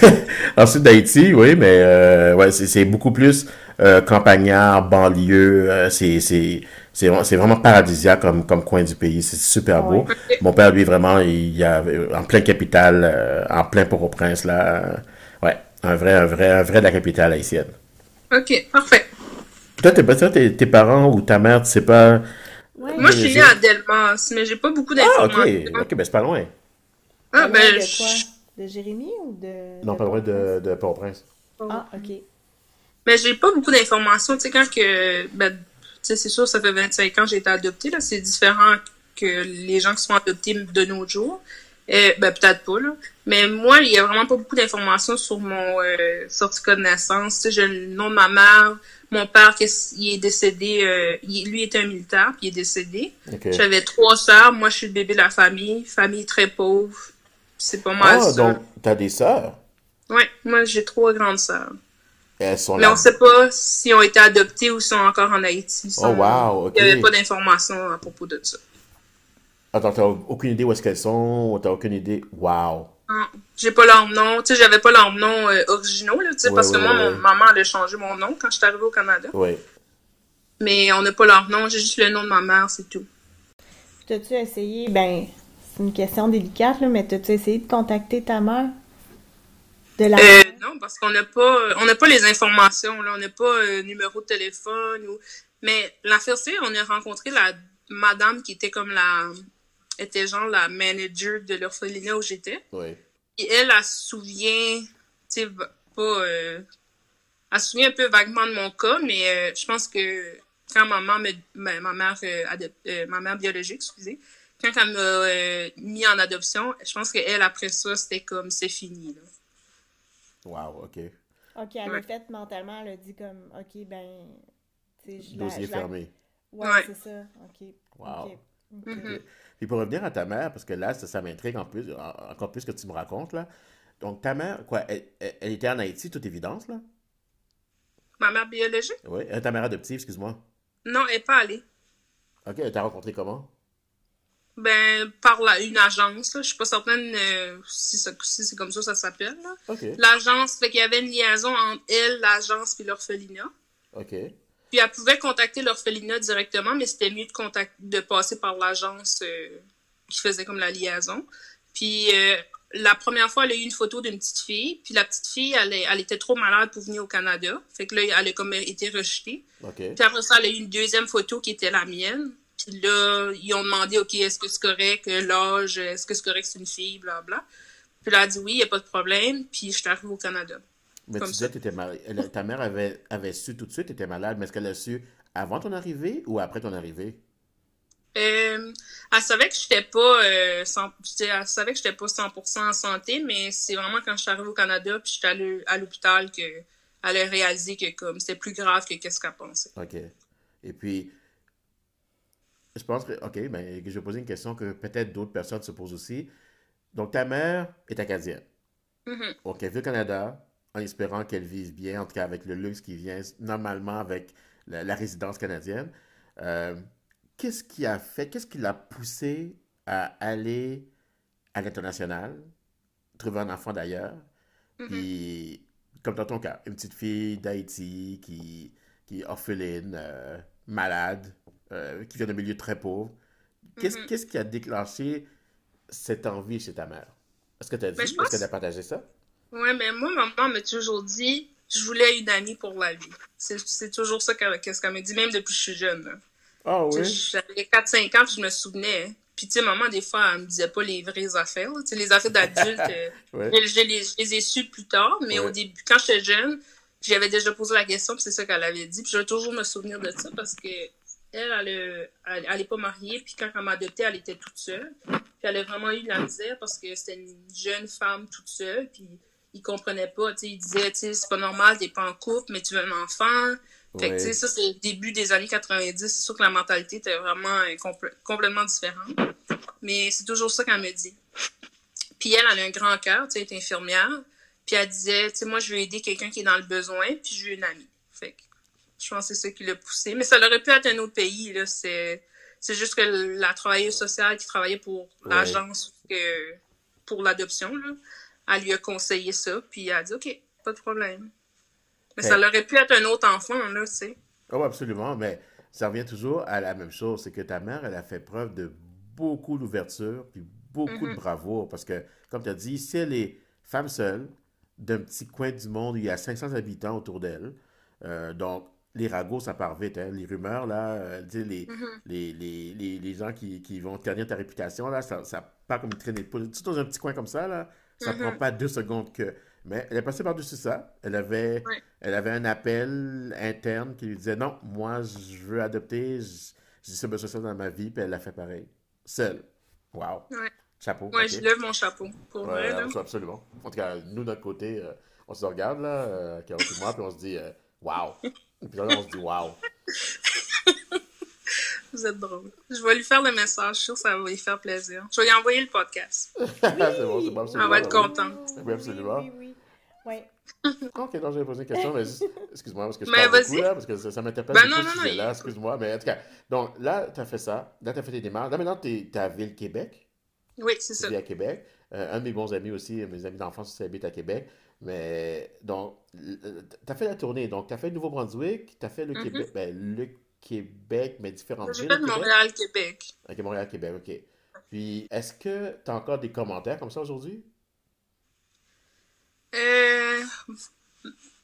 dans le sud d'Haïti, oui, mais euh, ouais, c'est beaucoup plus euh, campagnard, banlieue. euh, c'est c'est vraiment paradisiaque comme comme coin du pays. C'est super beau. Mon père, lui, vraiment, il y a en plein capitale, euh, en plein Port-au-Prince là. euh, ouais, un vrai, un vrai, un vrai de la capitale haïtienne. OK, parfait. Toi, t'es pas toi, tes, tes parents ou ta mère, tu sais pas. Ouais. Moi, je suis née à Delmas, mais j'ai pas beaucoup Ah, ok, d'informations. ok, ben c'est pas loin. Ah, Pas ben, loin de je- quoi? De Jérémy ou de... Non, de pas loin de, Port-au-Prince? de Port-au-Prince. Ah, ok. Mais j'ai pas beaucoup d'informations. Tu sais, quand que. Ben, tu sais, c'est sûr, ça fait 25 ans que j'ai été adoptée. Là. C'est différent que les gens qui sont adoptés de nos jours. Euh, ben, peut-être pas, là. Mais moi, il y a vraiment pas beaucoup d'informations sur mon euh, certificat de naissance. Tu sais, j'ai le nom de ma mère. Mon père, il est décédé. euh, lui était un militaire, puis il est décédé. J'avais trois sœurs. Moi, je suis le bébé de la famille. Famille très pauvre. C'est pas mal Ah, donc, t'as des sœurs? Ouais, moi, j'ai trois grandes sœurs. Elles sont Mais là. on sait pas si ont été adoptés ou sont encore en Haïti. Oh, wow, ok. Il n'y avait pas d'informations à propos de ça. Attends, t'as aucune idée où est-ce qu'elles sont, t'as aucune idée? Wow. Non, J'ai pas leur nom. Tu sais, j'avais pas leur nom euh, originaux, là, tu sais, Ouais, parce que moi, ouais, mon maman, elle a changé mon nom quand je suis arrivée au Canada. Oui. Mais on n'a pas leur nom, j'ai juste le nom de ma mère, c'est tout. T'as-tu essayé, ben, c'est une question délicate, là, mais t'as-tu essayé de contacter ta mère? De la... Euh, non, parce qu'on n'a pas, on n'a pas les informations, là. On n'a pas euh, numéro de téléphone ou. Mais l'affaire, c'est, on a rencontré la madame qui était comme la, était genre la manager de l'orphelinat où j'étais. Oui. Et elle, elle se souvient, tu sais, pas, euh, elle se souvient un peu vaguement de mon cas, mais euh, je pense que quand maman me, ma, ma mère, euh, adop- euh, ma mère biologique, excusez, quand elle m'a euh, mis en adoption, je pense qu'elle, après ça, c'était comme, c'est fini, là. Wow, ok. Ok, elle Ouais. a fait mentalement, elle a dit comme, ok, ben, la- Dossier la- fermé. Ouais, Ouais. c'est ça, ok. Wow. Mhm. Puis pour revenir à ta mère, parce que là, ça, ça m'intrigue en plus, en- encore plus que tu me racontes, là. Donc, ta mère, quoi, elle, était en Haïti, toute évidence, là? Ma mère biologique? Oui. Euh, ta mère adoptive, excuse-moi. Non, elle n'est pas allée. Ok, elle t'a rencontré comment? Ben, par la, une agence, là. Je suis pas certaine euh, si, si c'est comme ça ça s'appelle, là. Ok. L'agence, fait qu'il y avait une liaison entre elle, l'agence, puis l'orphelinat. Ok. Puis elle pouvait contacter l'orphelinat directement, mais c'était mieux de, contact- de passer par l'agence euh, qui faisait comme la liaison. Puis euh, la première fois, elle a eu une photo d'une petite fille. Puis la petite fille, elle, elle était trop malade pour venir au Canada. Fait que là, elle a comme été rejetée. Ok. Puis après ça, elle a eu une deuxième photo qui était la mienne. Puis là, ils ont demandé, OK, est-ce que c'est correct, euh, l'âge, est-ce que c'est correct, c'est une fille, bla bla. Puis là, elle a dit oui, il n'y a pas de problème. Puis je suis arrivée au Canada. Mais Comme tu disais que t'étais mal- ta mère avait, avait su tout de suite t'étais malade, mais est-ce qu'elle a su avant ton arrivée ou après ton arrivée? Euh, elle savait que j'étais pas euh, elle savait que j'étais pas 100% en santé, mais c'est vraiment quand je suis arrivée au Canada puis j'étais allée à l'hôpital que elle a réalisé que comme c'était plus grave que qu'est-ce qu'elle pensait. OK. Et puis, je pense que, OK, ben, je vais poser une question que peut-être d'autres personnes se posent aussi. Donc, ta mère est acadienne. Donc, elle vit au Canada en espérant qu'elle vive bien, en tout cas avec le luxe qui vient normalement avec la, la résidence canadienne. Euh, qu'est-ce qui a fait, qu'est-ce qui l'a poussé à aller à l'international, trouver un enfant d'ailleurs, Mhm. puis, comme dans ton cas, une petite fille d'Haïti qui, qui est orpheline, euh, malade, euh, qui vient d'un milieu très pauvre. Qu'est-ce Mhm. qu'est-ce qui a déclenché cette envie chez ta mère? Est-ce que tu as dit? Est-ce pense- qu'elle a partagé ça? Ouais, mais moi, maman m'a toujours dit, je voulais une amie pour la vie. C'est toujours ça qu'elle qu'elle me dit, même depuis que je suis jeune. Ah oui? J'avais 4-5 ans, puis je me souvenais. Puis, tu sais, maman, des fois, elle me disait pas les vraies affaires. Tu sais, les affaires d'adultes, euh, Ouais. je, je les, je les ai su plus tard. Mais Ouais. au début, quand j'étais jeune, j'avais déjà posé la question, puis c'est ça qu'elle avait dit. Puis, je vais toujours me souvenir de ça parce que elle, elle, elle est pas mariée. Puis, quand elle m'a adoptée, elle était toute seule. Puis, elle a vraiment eu de la misère parce que c'était une jeune femme toute seule. Puis, il comprenait pas. Tu sais, il disait, tu sais, c'est pas normal, t'es pas en couple, mais tu veux un enfant. Fait que, tu sais, Ouais. ça, c'est le début des années 90. C'est sûr que la mentalité était vraiment euh, compl- complètement différente. Mais c'est toujours ça qu'elle me dit. Puis elle, elle a un grand cœur, tu sais, elle est infirmière. Puis elle disait, tu sais, moi, je veux aider quelqu'un qui est dans le besoin, puis je veux une amie. Fait que je pense que c'est ça qui l'a poussé. Mais ça aurait pu être un autre pays, là. C'est, c'est juste que la travailleuse sociale qui travaillait pour l'agence pour l'adoption, là, elle lui a conseillé ça, puis elle a dit, OK, pas de problème. Mais ça aurait pu être un autre enfant, là, tu sais. Oh, absolument, mais ça revient toujours à la même chose, c'est que ta mère, elle a fait preuve de beaucoup d'ouverture, puis beaucoup de Mhm. bravoure, parce que, comme tu as dit, si elle est femme seule, d'un petit coin du monde où il y a 500 habitants autour d'elle, euh, donc les ragots, ça part vite, hein, les rumeurs, là, euh, les, Mhm. les, les, les, les gens qui, qui vont ternir ta réputation, là, ça, ça part comme une traînée de poule. Surtout dans un petit coin comme ça, là, ça Mhm. prend pas deux secondes que... Mais elle est passée par-dessus ça. Elle avait, Ouais. elle avait un appel interne qui lui disait non, moi, je veux adopter, j'ai ça besoin dans ma vie, puis elle l'a fait pareil. Seule. Wow. Ouais. Chapeau. Ouais, je lève mon chapeau. Pour Ouais, vrai, là. absolument. En tout cas, nous, notre côté, euh, on se regarde, là, euh, et moi, puis on se dit euh, wow. Puis là, on se dit wow. Vous êtes drôle. Je vais lui faire le message, je suis sûre que ça va lui faire plaisir. Je vais lui envoyer le podcast. c'est bon, c'est bon, absolument. Elle va être oui. contente. Oui, absolument. Oui, oui, oui. Ouais. Ok, donc j'avais posé une question, mais excuse-moi, parce que je Mais parle beaucoup là, parce que ça, ça m'interpelle Ben non, non, non, il- excuse-moi, mais en tout cas, donc là, tu as fait ça, là, tu as fait tes démarches, là, maintenant, tu es à Ville-Québec, Oui, c'est tu ça. vis à Québec, Euh, un de mes bons amis aussi, mes amis d'enfance aussi habitent à Québec, mais donc, tu as fait la tournée, donc tu as fait le Nouveau-Brunswick, tu as fait le Mhm. Québec, ben, le Québec, mais différentes J'ai villes fait au de Québec. Montréal, Québec. Ok, Montréal, Québec, ok. Puis, est-ce que tu as encore des commentaires comme ça aujourd'hui? Euh,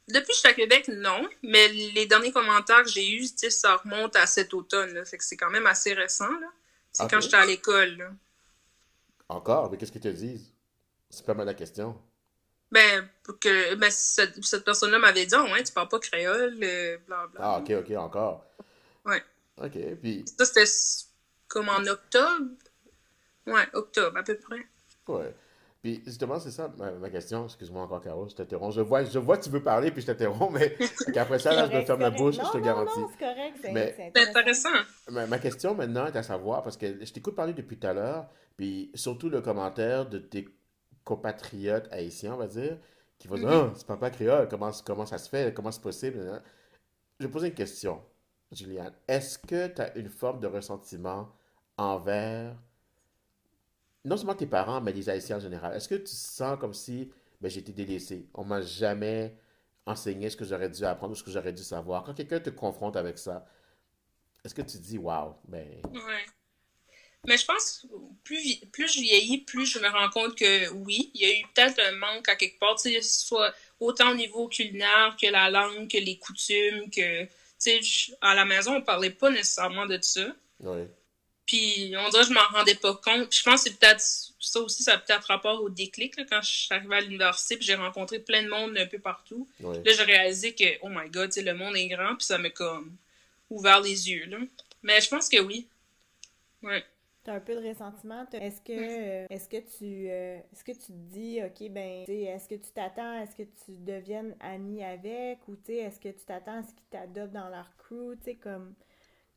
Depuis que je suis à Québec, non. Mais les derniers commentaires que j'ai eus, tu sais, ça remonte à cet automne. Là. Fait que c'est quand même assez récent. là. C'est Ok. quand j'étais à l'école. Encore, mais qu'est-ce qu'ils te disent? C'est pas mal la question. Ben, pour que, ben cette, cette personne-là m'avait dit, oh, ouais, tu parles pas créole, euh, bla bla. Ah, ok, ok, encore. Ouais. Ok, puis, Ça, c'était comme en octobre. Ouais, octobre, à peu près. ouais. Puis, justement, c'est ça ma, ma question. Excuse-moi encore, Caro, je t'interromps. Je vois, je vois que tu veux parler, puis je t'interromps, mais qu'après ça, là, je me ferme la bouche, non, je te non, garantis. Non, c'est correct, c'est intéressant. Ma, ma question maintenant est à savoir, parce que je t'écoute parler depuis tout à l'heure, puis surtout le commentaire de tes compatriotes haïtiens, on va dire, qui vont dire Mhm. Ah, c'est papa créole, comment, comment ça se fait, comment c'est possible. nan. Je vais poser une question, Juliane. Est-ce que tu as une forme de ressentiment envers non seulement tes parents, mais les Haïtiens en général? Est-ce que tu sens comme si ben, j'ai été délaissé? On m'a jamais enseigné ce que j'aurais dû apprendre ou ce que j'aurais dû savoir. Quand quelqu'un te confronte avec ça, est-ce que tu dis, waouh, ben, Ouais. Mais je pense, plus, plus je vieillis, plus je me rends compte que oui, il y a eu peut-être un manque à quelque part, soit autant au niveau culinaire que la langue, que les coutumes, que, à la maison, on parlait pas nécessairement de ça. oui, Puis on dirait que je m'en rendais pas compte. Puis je pense que c'est peut-être ça aussi, ça a peut-être rapport au déclic, là, quand je suis arrivée à l'université, puis j'ai rencontré plein de monde un peu partout. Là, j'ai réalisé que, oh my god, le monde est grand, puis ça m'a comme ouvert les yeux, là. Mais je pense que oui. Ouais. T'as un peu de ressentiment. Est-ce que, euh, est-ce que tu, euh, est-ce que tu te dis, ok, ben, est-ce que tu t'attends à ce que tu deviennes ami avec, ou tu est-ce que tu t'attends à ce qu'ils t'adoptent dans leur crew, tu sais, comme,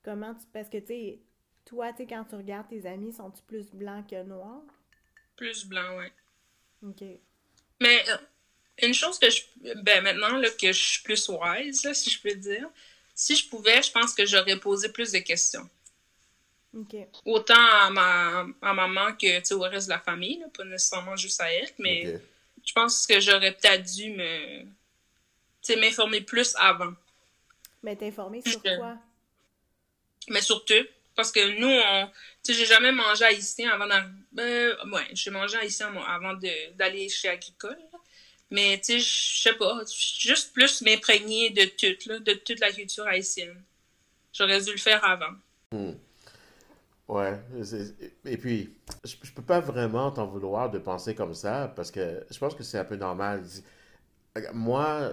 comment tu, parce que tu sais, toi, tu sais, quand tu regardes tes amis, sont-ils plus blancs que noirs? Plus blanc, ouais. Ok. Mais euh, une chose que je. Ben maintenant là, que je suis plus wise, là, si je peux dire, si je pouvais, je pense que j'aurais posé plus de questions. Autant à ma à maman que au reste de la famille, pas nécessairement juste à elle, mais je pense que j'aurais peut-être dû me m'informer plus avant. Mais t'informer sur quoi? Mais sur tout. Parce que nous, on, tu sais, j'ai jamais mangé haïtien avant d'arriver. Euh, ouais, j'ai mangé haïtien avant d'aller chez Agricole. Mais, tu sais, je sais pas, juste plus m'imprégner de tout, là, de toute la culture haïtienne. J'aurais dû le faire avant. Hmm. Ouais. Et puis, je, je peux pas vraiment t'en vouloir de penser comme ça parce que je pense que c'est un peu normal. Moi,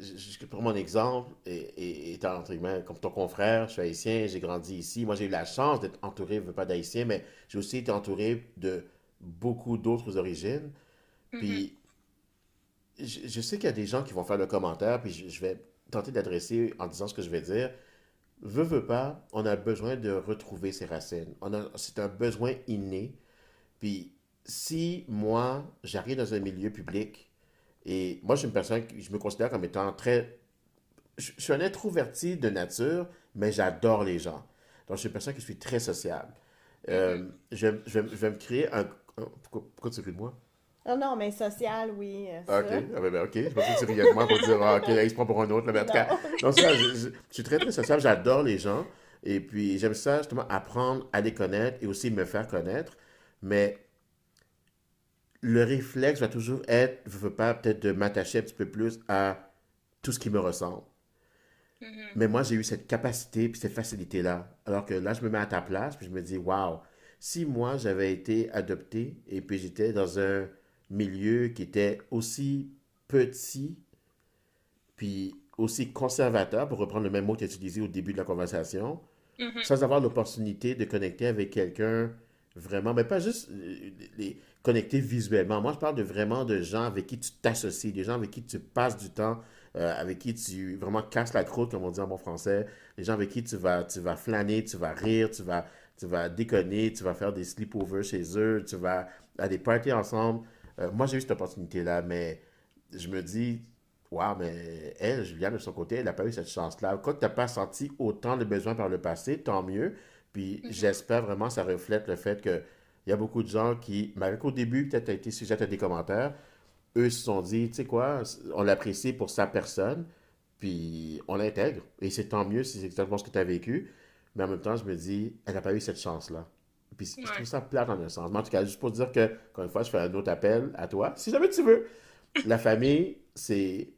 je, prends mon exemple, et, guillemets, comme ton confrère, je suis haïtien, j'ai grandi ici. Moi, j'ai eu la chance d'être entouré, pas d'haïtiens, mais j'ai aussi été entouré de beaucoup d'autres origines. Puis, mm-hmm. je, sais qu'il y a des gens qui vont faire le commentaire, puis je, vais tenter d'adresser en disant ce que je vais dire. Veux, veux pas, on a besoin de retrouver ses racines. C'est un besoin inné. Puis, si moi, j'arrive dans un milieu public, et moi, je suis une personne que je me considère comme étant très. Je, suis un introverti de nature, mais j'adore les gens. Donc, je suis une personne qui suis très sociable. Euh, je, je, vais, me créer un. Pourquoi, tu ris de moi? Oh non, mais social, oui. ok, ah, ben, ben, ok. Je pensais que tu riais de moi pour dire, ah, ok, il se prend pour un autre. mais en tout cas, donc, ça, je, je, suis très, très sociable. J'adore les gens. Et puis, j'aime ça, justement, apprendre à les connaître et aussi me faire connaître. Mais le réflexe va toujours être, je veux pas, peut-être de m'attacher un petit peu plus à tout ce qui me ressemble. Mm-hmm. Mais moi, j'ai eu cette capacité puis cette facilité-là. Alors que là, je me mets à ta place puis je me dis, waouh, si moi, j'avais été adopté et puis j'étais dans un milieu qui était aussi petit puis aussi conservateur, pour reprendre le même mot que tu utilisé au début de la conversation, mm-hmm. sans avoir l'opportunité de connecter avec quelqu'un vraiment, mais pas juste euh, les, connecter visuellement. Moi, je parle de vraiment de gens avec qui tu t'associes, des gens avec qui tu passes du temps, euh, avec qui tu vraiment casses la croûte, comme on dit en bon français, des gens avec qui tu vas, tu vas flâner, tu vas rire, tu vas, tu vas déconner, tu vas faire des sleepovers chez eux, tu vas à des parties ensemble. Euh, moi, j'ai eu cette opportunité-là, mais je me dis, waouh, mais elle, Juliane, de son côté, elle n'a pas eu cette chance-là. Quand tu n'as pas senti autant de besoins par le passé, tant mieux. Puis mm-hmm. j'espère vraiment que ça reflète le fait que il y a beaucoup de gens qui, malgré qu'au début, peut-être, a été sujet à des commentaires, eux se sont dit, tu sais quoi, on l'apprécie pour sa personne, puis on l'intègre. Et c'est tant mieux si c'est exactement ce que tu as vécu. Mais en même temps, je me dis, elle n'a pas eu cette chance-là. Puis je trouve ça plate en un sens. Mais en tout cas, juste pour dire que, encore une fois, je fais un autre appel à toi, si jamais tu veux. La famille, c'est.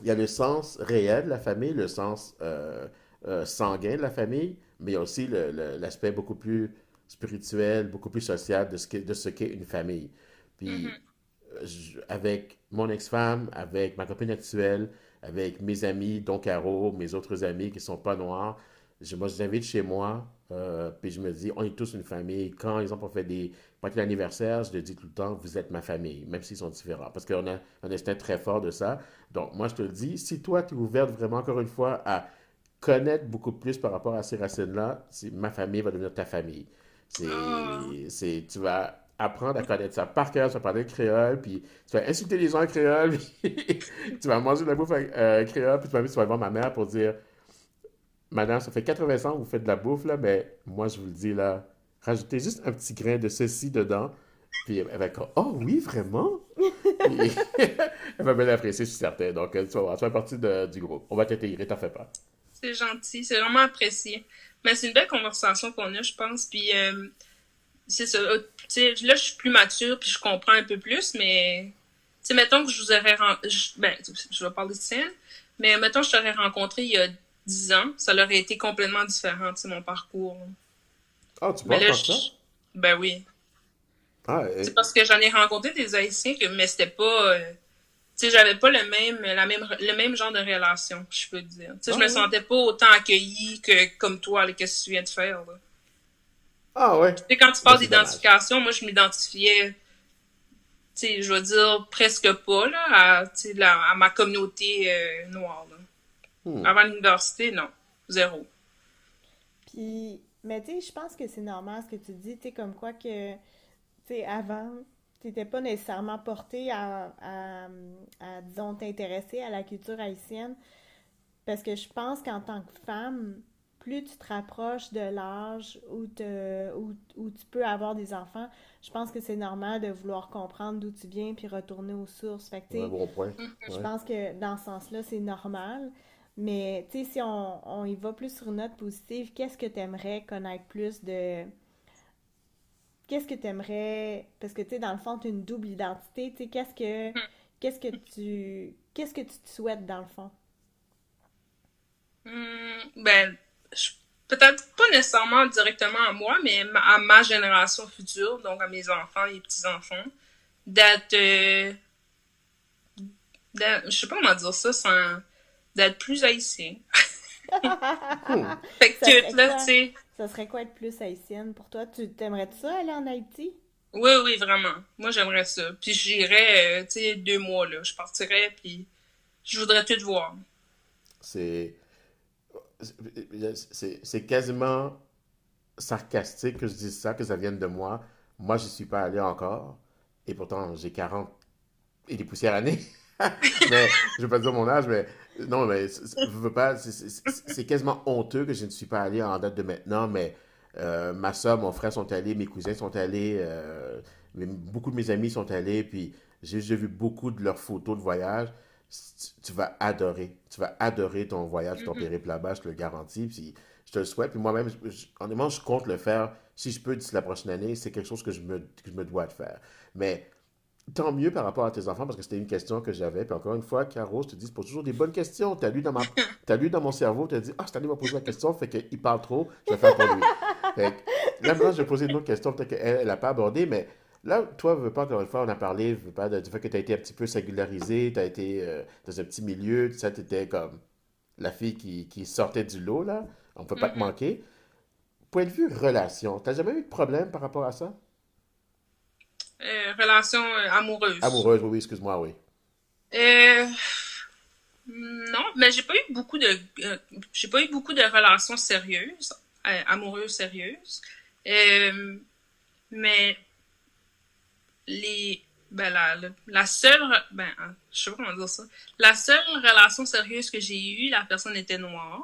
Il y a le sens réel de la famille, le sens euh, euh, sanguin de la famille, mais il y a aussi l'aspect beaucoup plus spirituel, beaucoup plus social de ce qu'est, une famille. Puis, mm-hmm. avec mon ex-femme, avec ma copine actuelle, avec mes amis, dont Caro, mes autres amis qui sont pas noirs, je, moi, je les invite chez moi, euh, puis je me dis, on est tous une famille. Quand ils ont fait des parties d'anniversaire, je leur dis tout le temps, vous êtes ma famille, même s'ils sont différents. Parce qu'on a un instinct très fort de ça. Donc, moi, je te le dis, si toi, tu es ouverte vraiment, encore une fois, à connaître beaucoup plus par rapport à ces racines-là, ma famille va devenir ta famille. Ah. C'est, tu vas apprendre à connaître ça par cœur, tu vas parler créole, puis tu vas insulter les gens en créole, puis tu vas manger de la bouffe euh, créole, puis tu vas, tu vas voir ma mère pour dire Madame, ça fait 80 ans que vous faites de la bouffe, là, mais moi, je vous le dis, là, rajoutez juste un petit grain de ceci dedans, puis elle va Oh oui, vraiment? Elle va bien l'apprécier, je suis certain. Donc, tu vas tu fais partie du groupe. On va t'intégrer, t'en fais pas. C'est gentil, c'est vraiment apprécié. Mais c'est une belle conversation qu'on a, je pense. Puis, euh, c'est ça. Euh, là, je suis plus mature, puis je comprends un peu plus, mais. Tu sais, mettons que je vous aurais. Ben, je vais parler de scène, mais mettons que je t'aurais rencontré il y a 10 ans, ça aurait été complètement différent, tu sais, mon parcours. Ah, tu penses ça? Ben oui. Ah, C'est parce que j'en ai rencontré des Haïtiens, que, mais c'était pas. Euh, tu sais, j'avais pas le même, la même, le même genre de relation, je peux te dire. Tu sais, je me ah sentais pas autant accueillie que comme toi, ce que tu viens de faire, là. Ah ouais. Tu sais, quand tu parles d'identification, moi, je m'identifiais, tu sais, je veux dire, presque pas, là, à, à ma communauté euh, noire, Hmm. Avant l'université, non. Zéro. Puis, mais tu sais, je pense que c'est normal ce que tu dis, tu sais, comme quoi que, tu sais, avant, tu n'étais pas nécessairement porté à, à, disons, t'intéresser à la culture haïtienne. Parce que je pense qu'en tant que femme, plus tu te rapproches de l'âge où, te- où, où tu peux avoir des enfants, je pense que c'est normal de vouloir comprendre d'où tu viens puis retourner aux sources. Fait que, tu Ouais, sais, bon point. je Ouais. pense que dans ce sens-là, c'est normal. Mais, tu sais, si on, on y va plus sur une note positive, qu'est-ce que tu aimerais connaître plus de... Qu'est-ce que tu aimerais... Parce que, tu sais, dans le fond, tu as une double identité. Tu sais, qu'est-ce que... Qu'est-ce que tu... Qu'est-ce que tu te souhaites, dans le fond? Hmm, ben, je- peut-être pas nécessairement directement à moi, mais ma- à ma génération future, donc à mes enfants et petits-enfants, d'être, euh, d'être- je sais pas comment dire ça, sans, d'être plus haïtien. Fait que Ça là, tu sais, Ça serait quoi être plus haïtienne pour toi? Tu t'aimerais ça aller en Haïti? oui, oui, vraiment. Moi, j'aimerais ça. Puis j'irais, euh, tu sais, deux mois, là. Je partirais, puis je voudrais tout voir. C'est c'est c'est quasiment sarcastique que je dise ça, que ça vienne de moi. Moi, je suis pas allé encore. Et pourtant, j'ai 40 et des poussières années. mais je veux pas dire mon âge, mais non, mais c'est- quasiment honteux que je ne suis pas allé en date de maintenant. Mais euh, ma soeur, mon frère sont allés, mes cousins sont allés, euh, beaucoup de mes amis sont allés. Puis j'ai vu beaucoup de leurs photos de voyage. Tu, tu vas adorer. Tu vas adorer ton voyage, ton périple là-bas, je te le garantis. Puis je te le souhaite. Puis moi-même, honnêtement, je compte le faire. Si je peux d'ici la prochaine année, c'est quelque chose que je me, que je me dois de faire. Mais tant mieux par rapport à tes enfants, parce que c'était une question que j'avais. Puis encore une fois, Caro, je te dis, tu poses toujours des bonnes questions. Tu as lu dans ma, t'as lu dans mon cerveau, tu as dit, ah, cette année, m'a posé la question, fait qu'il parle trop, je vais faire pour lui. Fait que, là, maintenant, je vais poser une autre question, peut-être qu'elle n'a pas abordé, mais là, toi, veux pas, encore une fois, on a parlé, veux pas, du fait que tu as été un petit peu singularisé, tu as été euh, dans un petit milieu, tu sais, tu étais comme la fille qui, qui sortait du lot, là. On ne peut pas te manquer. Point de vue relation, t'as jamais eu de problème par rapport à ça? Euh, relation euh, amoureuse. Amoureuse, oui, excuse-moi, oui. Euh, non, mais j'ai pas eu beaucoup de euh, j'ai pas eu beaucoup de relations sérieuses, euh, amoureuses sérieuses. Euh, mais les ben la, la, la seule ben hein, je sais pas comment dire ça. La seule relation sérieuse que j'ai eue, la personne était noire.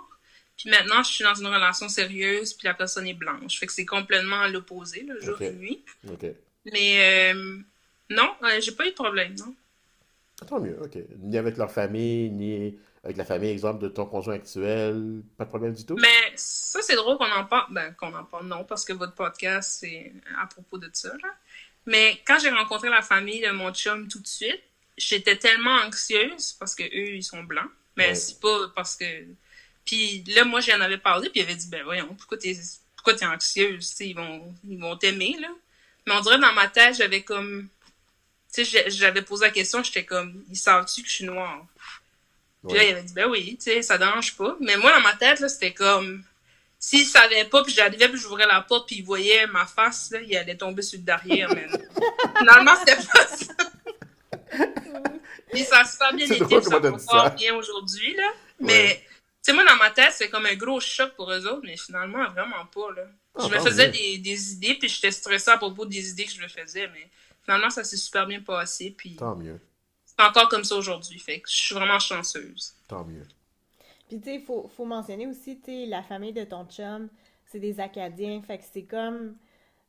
Puis maintenant, je suis dans une relation sérieuse, puis la personne est blanche. Fait que c'est complètement l'opposé, le jour Ok. et nuit. OK. Mais euh, non, euh, j'ai pas eu de problème, non. Tant mieux, OK. Ni avec leur famille, ni avec la famille, exemple, de ton conjoint actuel, pas de problème du tout? Mais ça, c'est drôle qu'on en parle. Ben, qu'on en parle, non, parce que votre podcast, c'est à propos de ça, là. Mais quand j'ai rencontré la famille de mon chum tout de suite, j'étais tellement anxieuse parce que eux, ils sont blancs. Mais Ouais. c'est pas parce que. Puis là, moi, j'en avais parlé, puis il avait dit, ben voyons, pourquoi t'es, pourquoi t'es anxieuse? Ils vont, ils vont t'aimer, là. Mais on dirait dans ma tête, j'avais comme. Tu sais, j'avais posé la question, j'étais comme, ils savent-tu que je suis noire? Puis là, il avait dit, ben oui, tu sais, ça dérange pas. Mais moi, dans ma tête, là, c'était comme, s'il savait pas, puis j'arrivais, puis j'ouvrais la porte, puis il voyait ma face, là, il allait tomber sur le derrière, mais finalement, c'était pas ça. puis ça a super bien été, ça va bien aujourd'hui, là. Mais, Ouais. tu sais, moi, dans ma tête, c'est comme un gros choc pour eux autres, mais finalement, vraiment pas, là. Ah, je me tant faisais des, des idées, puis j'étais stressée à propos des idées que je me faisais, mais finalement, ça s'est super bien passé, puis Tant mieux. c'est encore comme ça aujourd'hui, fait que je suis vraiment chanceuse. Tant mieux. Puis tu sais, il faut, faut mentionner aussi, tu sais, la famille de ton chum, c'est des Acadiens. Fait que c'est comme...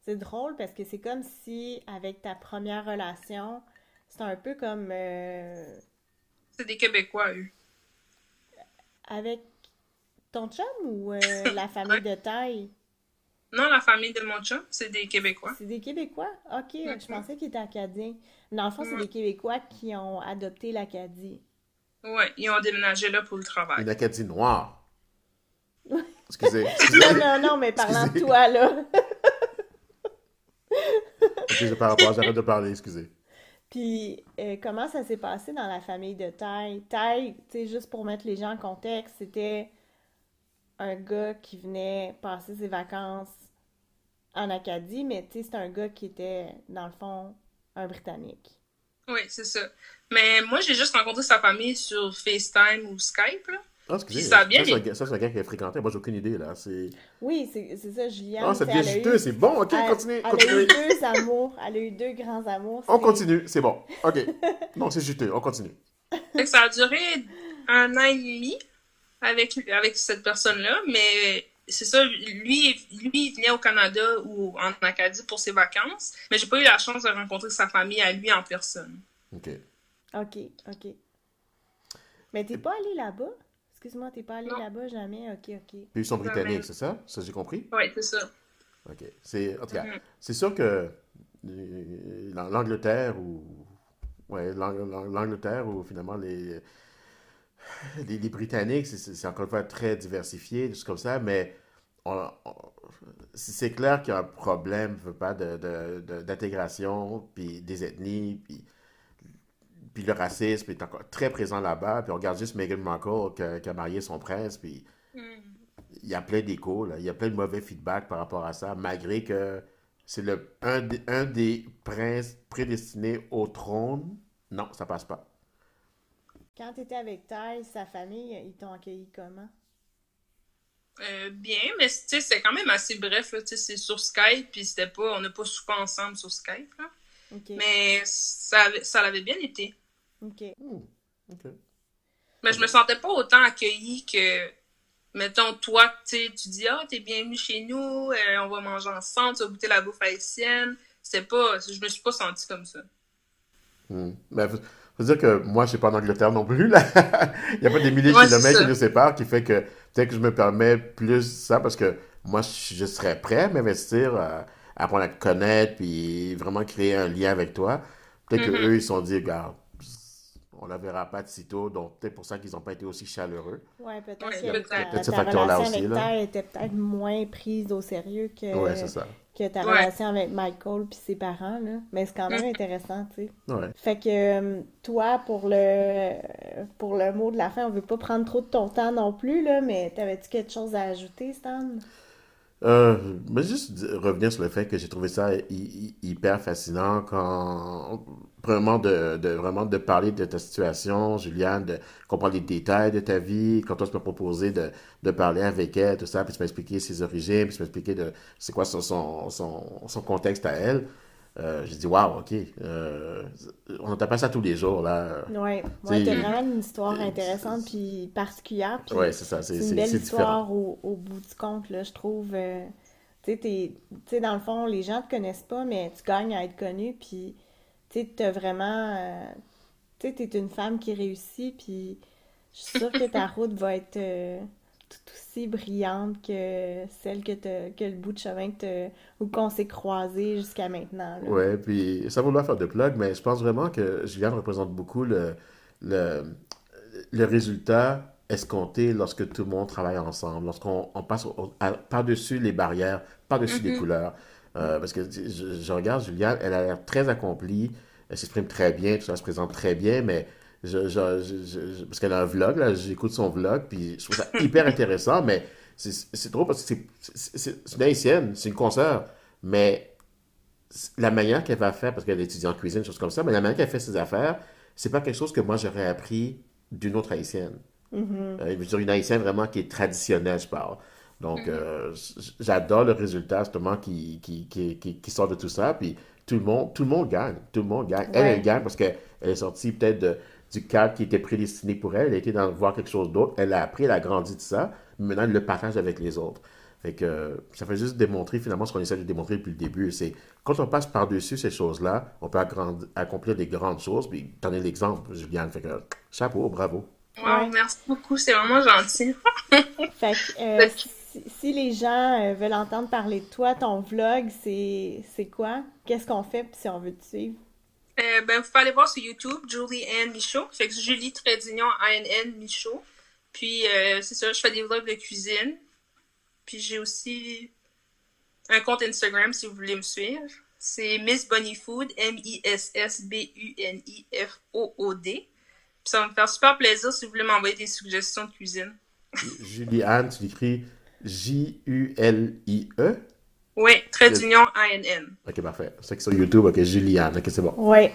C'est drôle parce que c'est comme si, avec ta première relation, c'est un peu comme... euh, C'est des Québécois, eux. avec ton chum ou euh, la famille de taille? Non, la famille de mon chum, c'est des Québécois. C'est des Québécois? Ok, je pensais qu'ils étaient Acadiens. Dans le fond, c'est Ouais. des Québécois qui ont adopté l'Acadie. Ouais, ils ont déménagé là pour le travail. Une Acadie noire. Excusez. excusez. Non, non, non, mais parlant de Excusez. toi, là. Je par rapport, j'arrête de parler, excusez. Puis, euh, comment ça s'est passé dans la famille de Ty? Ty, tu sais, juste pour mettre les gens en contexte, c'était un gars qui venait passer ses vacances en Acadie, mais tu sais, c'est un gars qui était, dans le fond, un Britannique. Oui, c'est ça. Mais moi, j'ai juste rencontré sa famille sur FaceTime ou Skype, là. Ah, excusez. Ça a bien c'est un, été. gars- ça, c'est un gars qui a fréquenté. Moi, j'ai aucune idée, là. C'est... Oui, c'est c'est ça, Juliane. Ah, ça devient juteux, eu- c'est bon. Ok, elle- continue, elle a eu deux amours, elle a eu deux grands amours. On continue, c'est bon. Ok. Non, c'est juteux, on continue. Ça a duré un an et demi avec, avec cette personne-là, mais c'est ça, lui, lui, il venait au Canada ou en Acadie pour ses vacances, mais j'ai pas eu la chance de rencontrer sa famille à lui en personne. OK. OK, OK. Mais t'es pas allé là-bas? Excuse-moi, t'es pas allé là-bas jamais? OK, OK. Puis ils sont britanniques, c'est ça? Ça, j'ai compris? Oui, c'est ça. OK. C'est, en tout cas, Mhm. c'est sûr que euh, l'Ang- l'Angleterre ou... Ouais, l'Ang- l'Ang- l'Angleterre ou finalement les... Les, les Britanniques, c'est- encore une fois très diversifié, choses comme ça, mais on- on- c'est clair qu'il y a un problème, je veux pas, de, de- de- d'intégration, puis des ethnies, puis, puis le racisme est encore très présent là-bas. Puis on regarde juste Meghan Markle qui a, qui a marié son prince, puis il y a plein d'échos, il y a plein de mauvais feedback par rapport à ça, malgré que c'est le, un, des- un des princes prédestinés au trône. Non, ça passe pas. Quand t'étais avec Ty, sa famille, ils t'ont accueilli comment? Euh, bien, mais tu sais, c'était quand même assez bref, là, tu sais, c'est sur Skype, puis c'était pas, on n'a pas soupé ensemble sur Skype, là. OK. Mais ça, avait- ça l'avait bien été. OK. Ok. Mais je me sentais pas autant accueillie que, mettons, toi, tu sais, tu dis, ah, t'es bienvenue chez nous, euh, on va manger ensemble, tu vas goûter la bouffe haïtienne. C'était pas, je me suis pas sentie comme ça. Hmm. Mais faut, faut dire que moi, je suis pas en Angleterre non plus, là. Il n'y a pas des milliers de Ouais, c'est kilomètres qui nous séparent, qui fait que peut-être que je me permets plus ça, parce que moi, je, serais prêt à m'investir, à, à apprendre à te connaître, puis vraiment créer un lien avec toi. Peut-être Mhm. que eux ils se sont dit, regarde, on la verra pas de sitôt, donc peut-être pour ça qu'ils n'ont pas été aussi chaleureux. Ouais, peut-être Ouais, que ta, relation aussi, avec là. Ty était peut-être moins prise au sérieux que, Ouais, c'est ça. que ta Ouais. relation avec Michael puis ses parents, là. Mais c'est quand même Mm. intéressant, tu sais. Ouais. Fait que euh, toi, pour le pour le mot de la fin, on veut pas prendre trop de ton temps non plus, là, mais t'avais-tu quelque chose à ajouter, Stan? Euh, mais juste revenir sur le fait que j'ai trouvé ça hy- hy- hyper fascinant quand vraiment de, de vraiment de parler de ta situation, Juliane, de comprendre les détails de ta vie, quand toi tu m'as proposé de, de parler avec elle, tout ça, puis tu m'as expliqué ses origines, puis tu m'as expliqué de c'est quoi son, son, son, son contexte à elle. Euh, j'ai dit waouh, ok, euh, on n'entend pas ça tous les jours là. Tu ouais, t'as vraiment une histoire intéressante puis particulière. Puis Ouais, c'est ça, c'est une belle histoire au, au bout du compte, là, je trouve. euh, tu sais, t'es- tu sais, dans le fond, les gens te connaissent pas, mais tu gagnes à être connu, puis tu sais, vraiment... euh, tu sais, t'es une femme qui réussit, puis je suis sûre que ta route va être euh, tout aussi brillante que celle que, le bout de chemin que ou qu'on s'est croisé jusqu'à maintenant, là. Ouais, puis ça vaut le faire de plug, mais je pense vraiment que Juliane représente beaucoup le, le, le résultat escompté lorsque tout le monde travaille ensemble, lorsqu'on on passe au- à- par-dessus les barrières, par-dessus les couleurs. Euh, parce que je, je regarde Juliane, elle a l'air très accomplie, elle s'exprime très bien, tout ça elle se présente très bien, mais je, je, parce qu'elle a un vlog, là, j'écoute son vlog, puis je trouve ça hyper intéressant, mais c'est trop parce que c'est- une haïtienne, c'est une consoeur, mais la manière qu'elle va faire, parce qu'elle étudie en cuisine, des choses comme ça, mais la manière qu'elle fait ses affaires, c'est pas quelque chose que moi j'aurais appris d'une autre haïtienne. Euh, je veux dire, une haïtienne vraiment qui est traditionnelle, je parle. Donc, euh, j- j'adore le résultat, justement, qui, qui, qui, qui, qui sort de tout ça. Puis, tout le monde, tout le monde gagne. Tout le monde gagne. Elle, Ouais. elle gagne parce qu'elle est sortie peut-être du cadre qui était prédestiné pour elle. Elle a été dans voir quelque chose d'autre. Elle a appris, elle a grandi de ça. Maintenant, elle le partage avec les autres. Fait que euh, ça fait juste démontrer finalement ce qu'on essaie de démontrer depuis le début. C'est quand on passe par-dessus ces choses-là, on peut accomplir des grandes choses. Puis, t'en es l'exemple, Juliane. Fait que chapeau, bravo. Wow, Ouais. merci beaucoup, c'est vraiment gentil. Fait que, euh, si, si les gens euh, veulent entendre parler de toi, ton vlog, c'est c'est quoi? Qu'est-ce qu'on fait si on veut te suivre? Euh, ben, vous pouvez aller voir sur YouTube, Julie Ann Michaud. Fait que Julie Trédignon, A-N-N Michaud. Puis, euh, c'est ça, je fais des vlogs de cuisine. Puis, j'ai aussi un compte Instagram si vous voulez me suivre. C'est Miss Bunny Food, M-I-S-S-B-U-N-I-F-O-O-D. Puis, ça va me faire super plaisir si vous voulez m'envoyer des suggestions de cuisine. Julie-Anne, tu l'écris J-U-L-I-E. Oui, Trédignon, A-N-N. Ok, parfait. C'est que sur YouTube, ok, Juliane, ok, c'est bon. Ouais.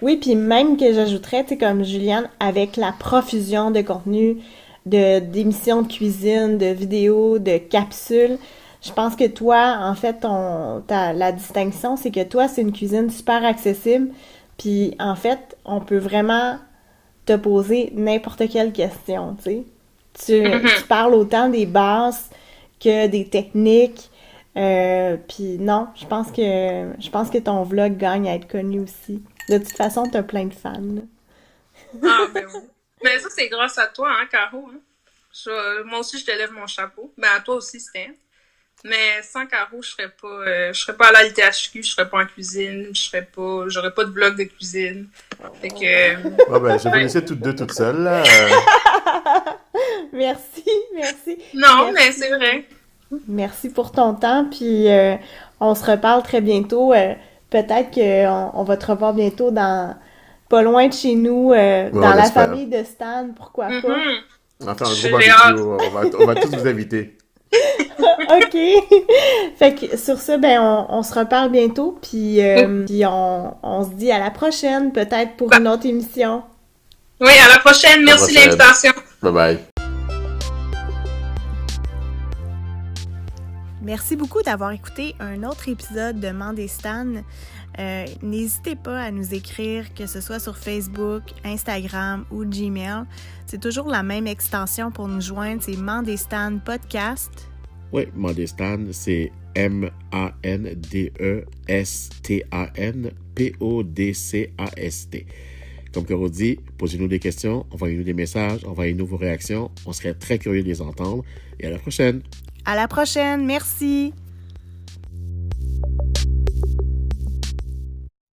Oui, puis même que j'ajouterais, tu sais, comme Juliane, avec la profusion de contenu, de d'émissions de cuisine, de vidéos, de capsules, je pense que toi, en fait, ton, ta, la distinction, c'est que toi, c'est une cuisine super accessible, puis en fait, on peut vraiment te poser n'importe quelle question, tu sais. Tu, tu parles autant des bases que des techniques. Euh, puis non, je pense que je pense que ton vlog gagne à être connu aussi. De toute façon, t'as plein de fans. Ah ben oui. Mais ça, c'est grâce à toi, hein, Caro. Hein? Moi aussi, je te lève mon chapeau. Ben à toi aussi, Stan. Mais sans Caro, je serais pas, euh, je serais pas à la LTHQ, je serais pas en cuisine, je serais pas, j'aurais pas de vlog de cuisine. Fait que, euh, Bon, ben, je vais laisser toutes deux toutes seules, là. Merci, merci. non, Merci. mais c'est vrai. Merci pour ton temps, puis euh, on se reparle très bientôt. Euh, Peut-être qu'on on va te revoir bientôt dans pas loin de chez nous, euh, dans la famille de Stan, pourquoi pas. Mhm. On va, on va tous vous inviter. OK. fait que sur ça, ben on, on se reparle bientôt, puis, euh, puis on, on se dit à la prochaine, peut-être pour une autre émission. Oui, à la prochaine. Merci de l'invitation. Bye bye. Merci beaucoup d'avoir écouté un autre épisode de Mandestan. Euh, N'hésitez pas à nous écrire, que ce soit sur Facebook, Instagram ou Gmail. C'est toujours la même extension pour nous joindre, c'est Mandestan Podcast. Oui, Mandestan, c'est M-A-N-D-E-S-T-A-N P-O-D-C-A-S-T. Comme Caro dit, posez-nous des questions, envoyez-nous des messages, envoyez-nous vos réactions. On serait très curieux de les entendre. Et à la prochaine! À la prochaine, merci!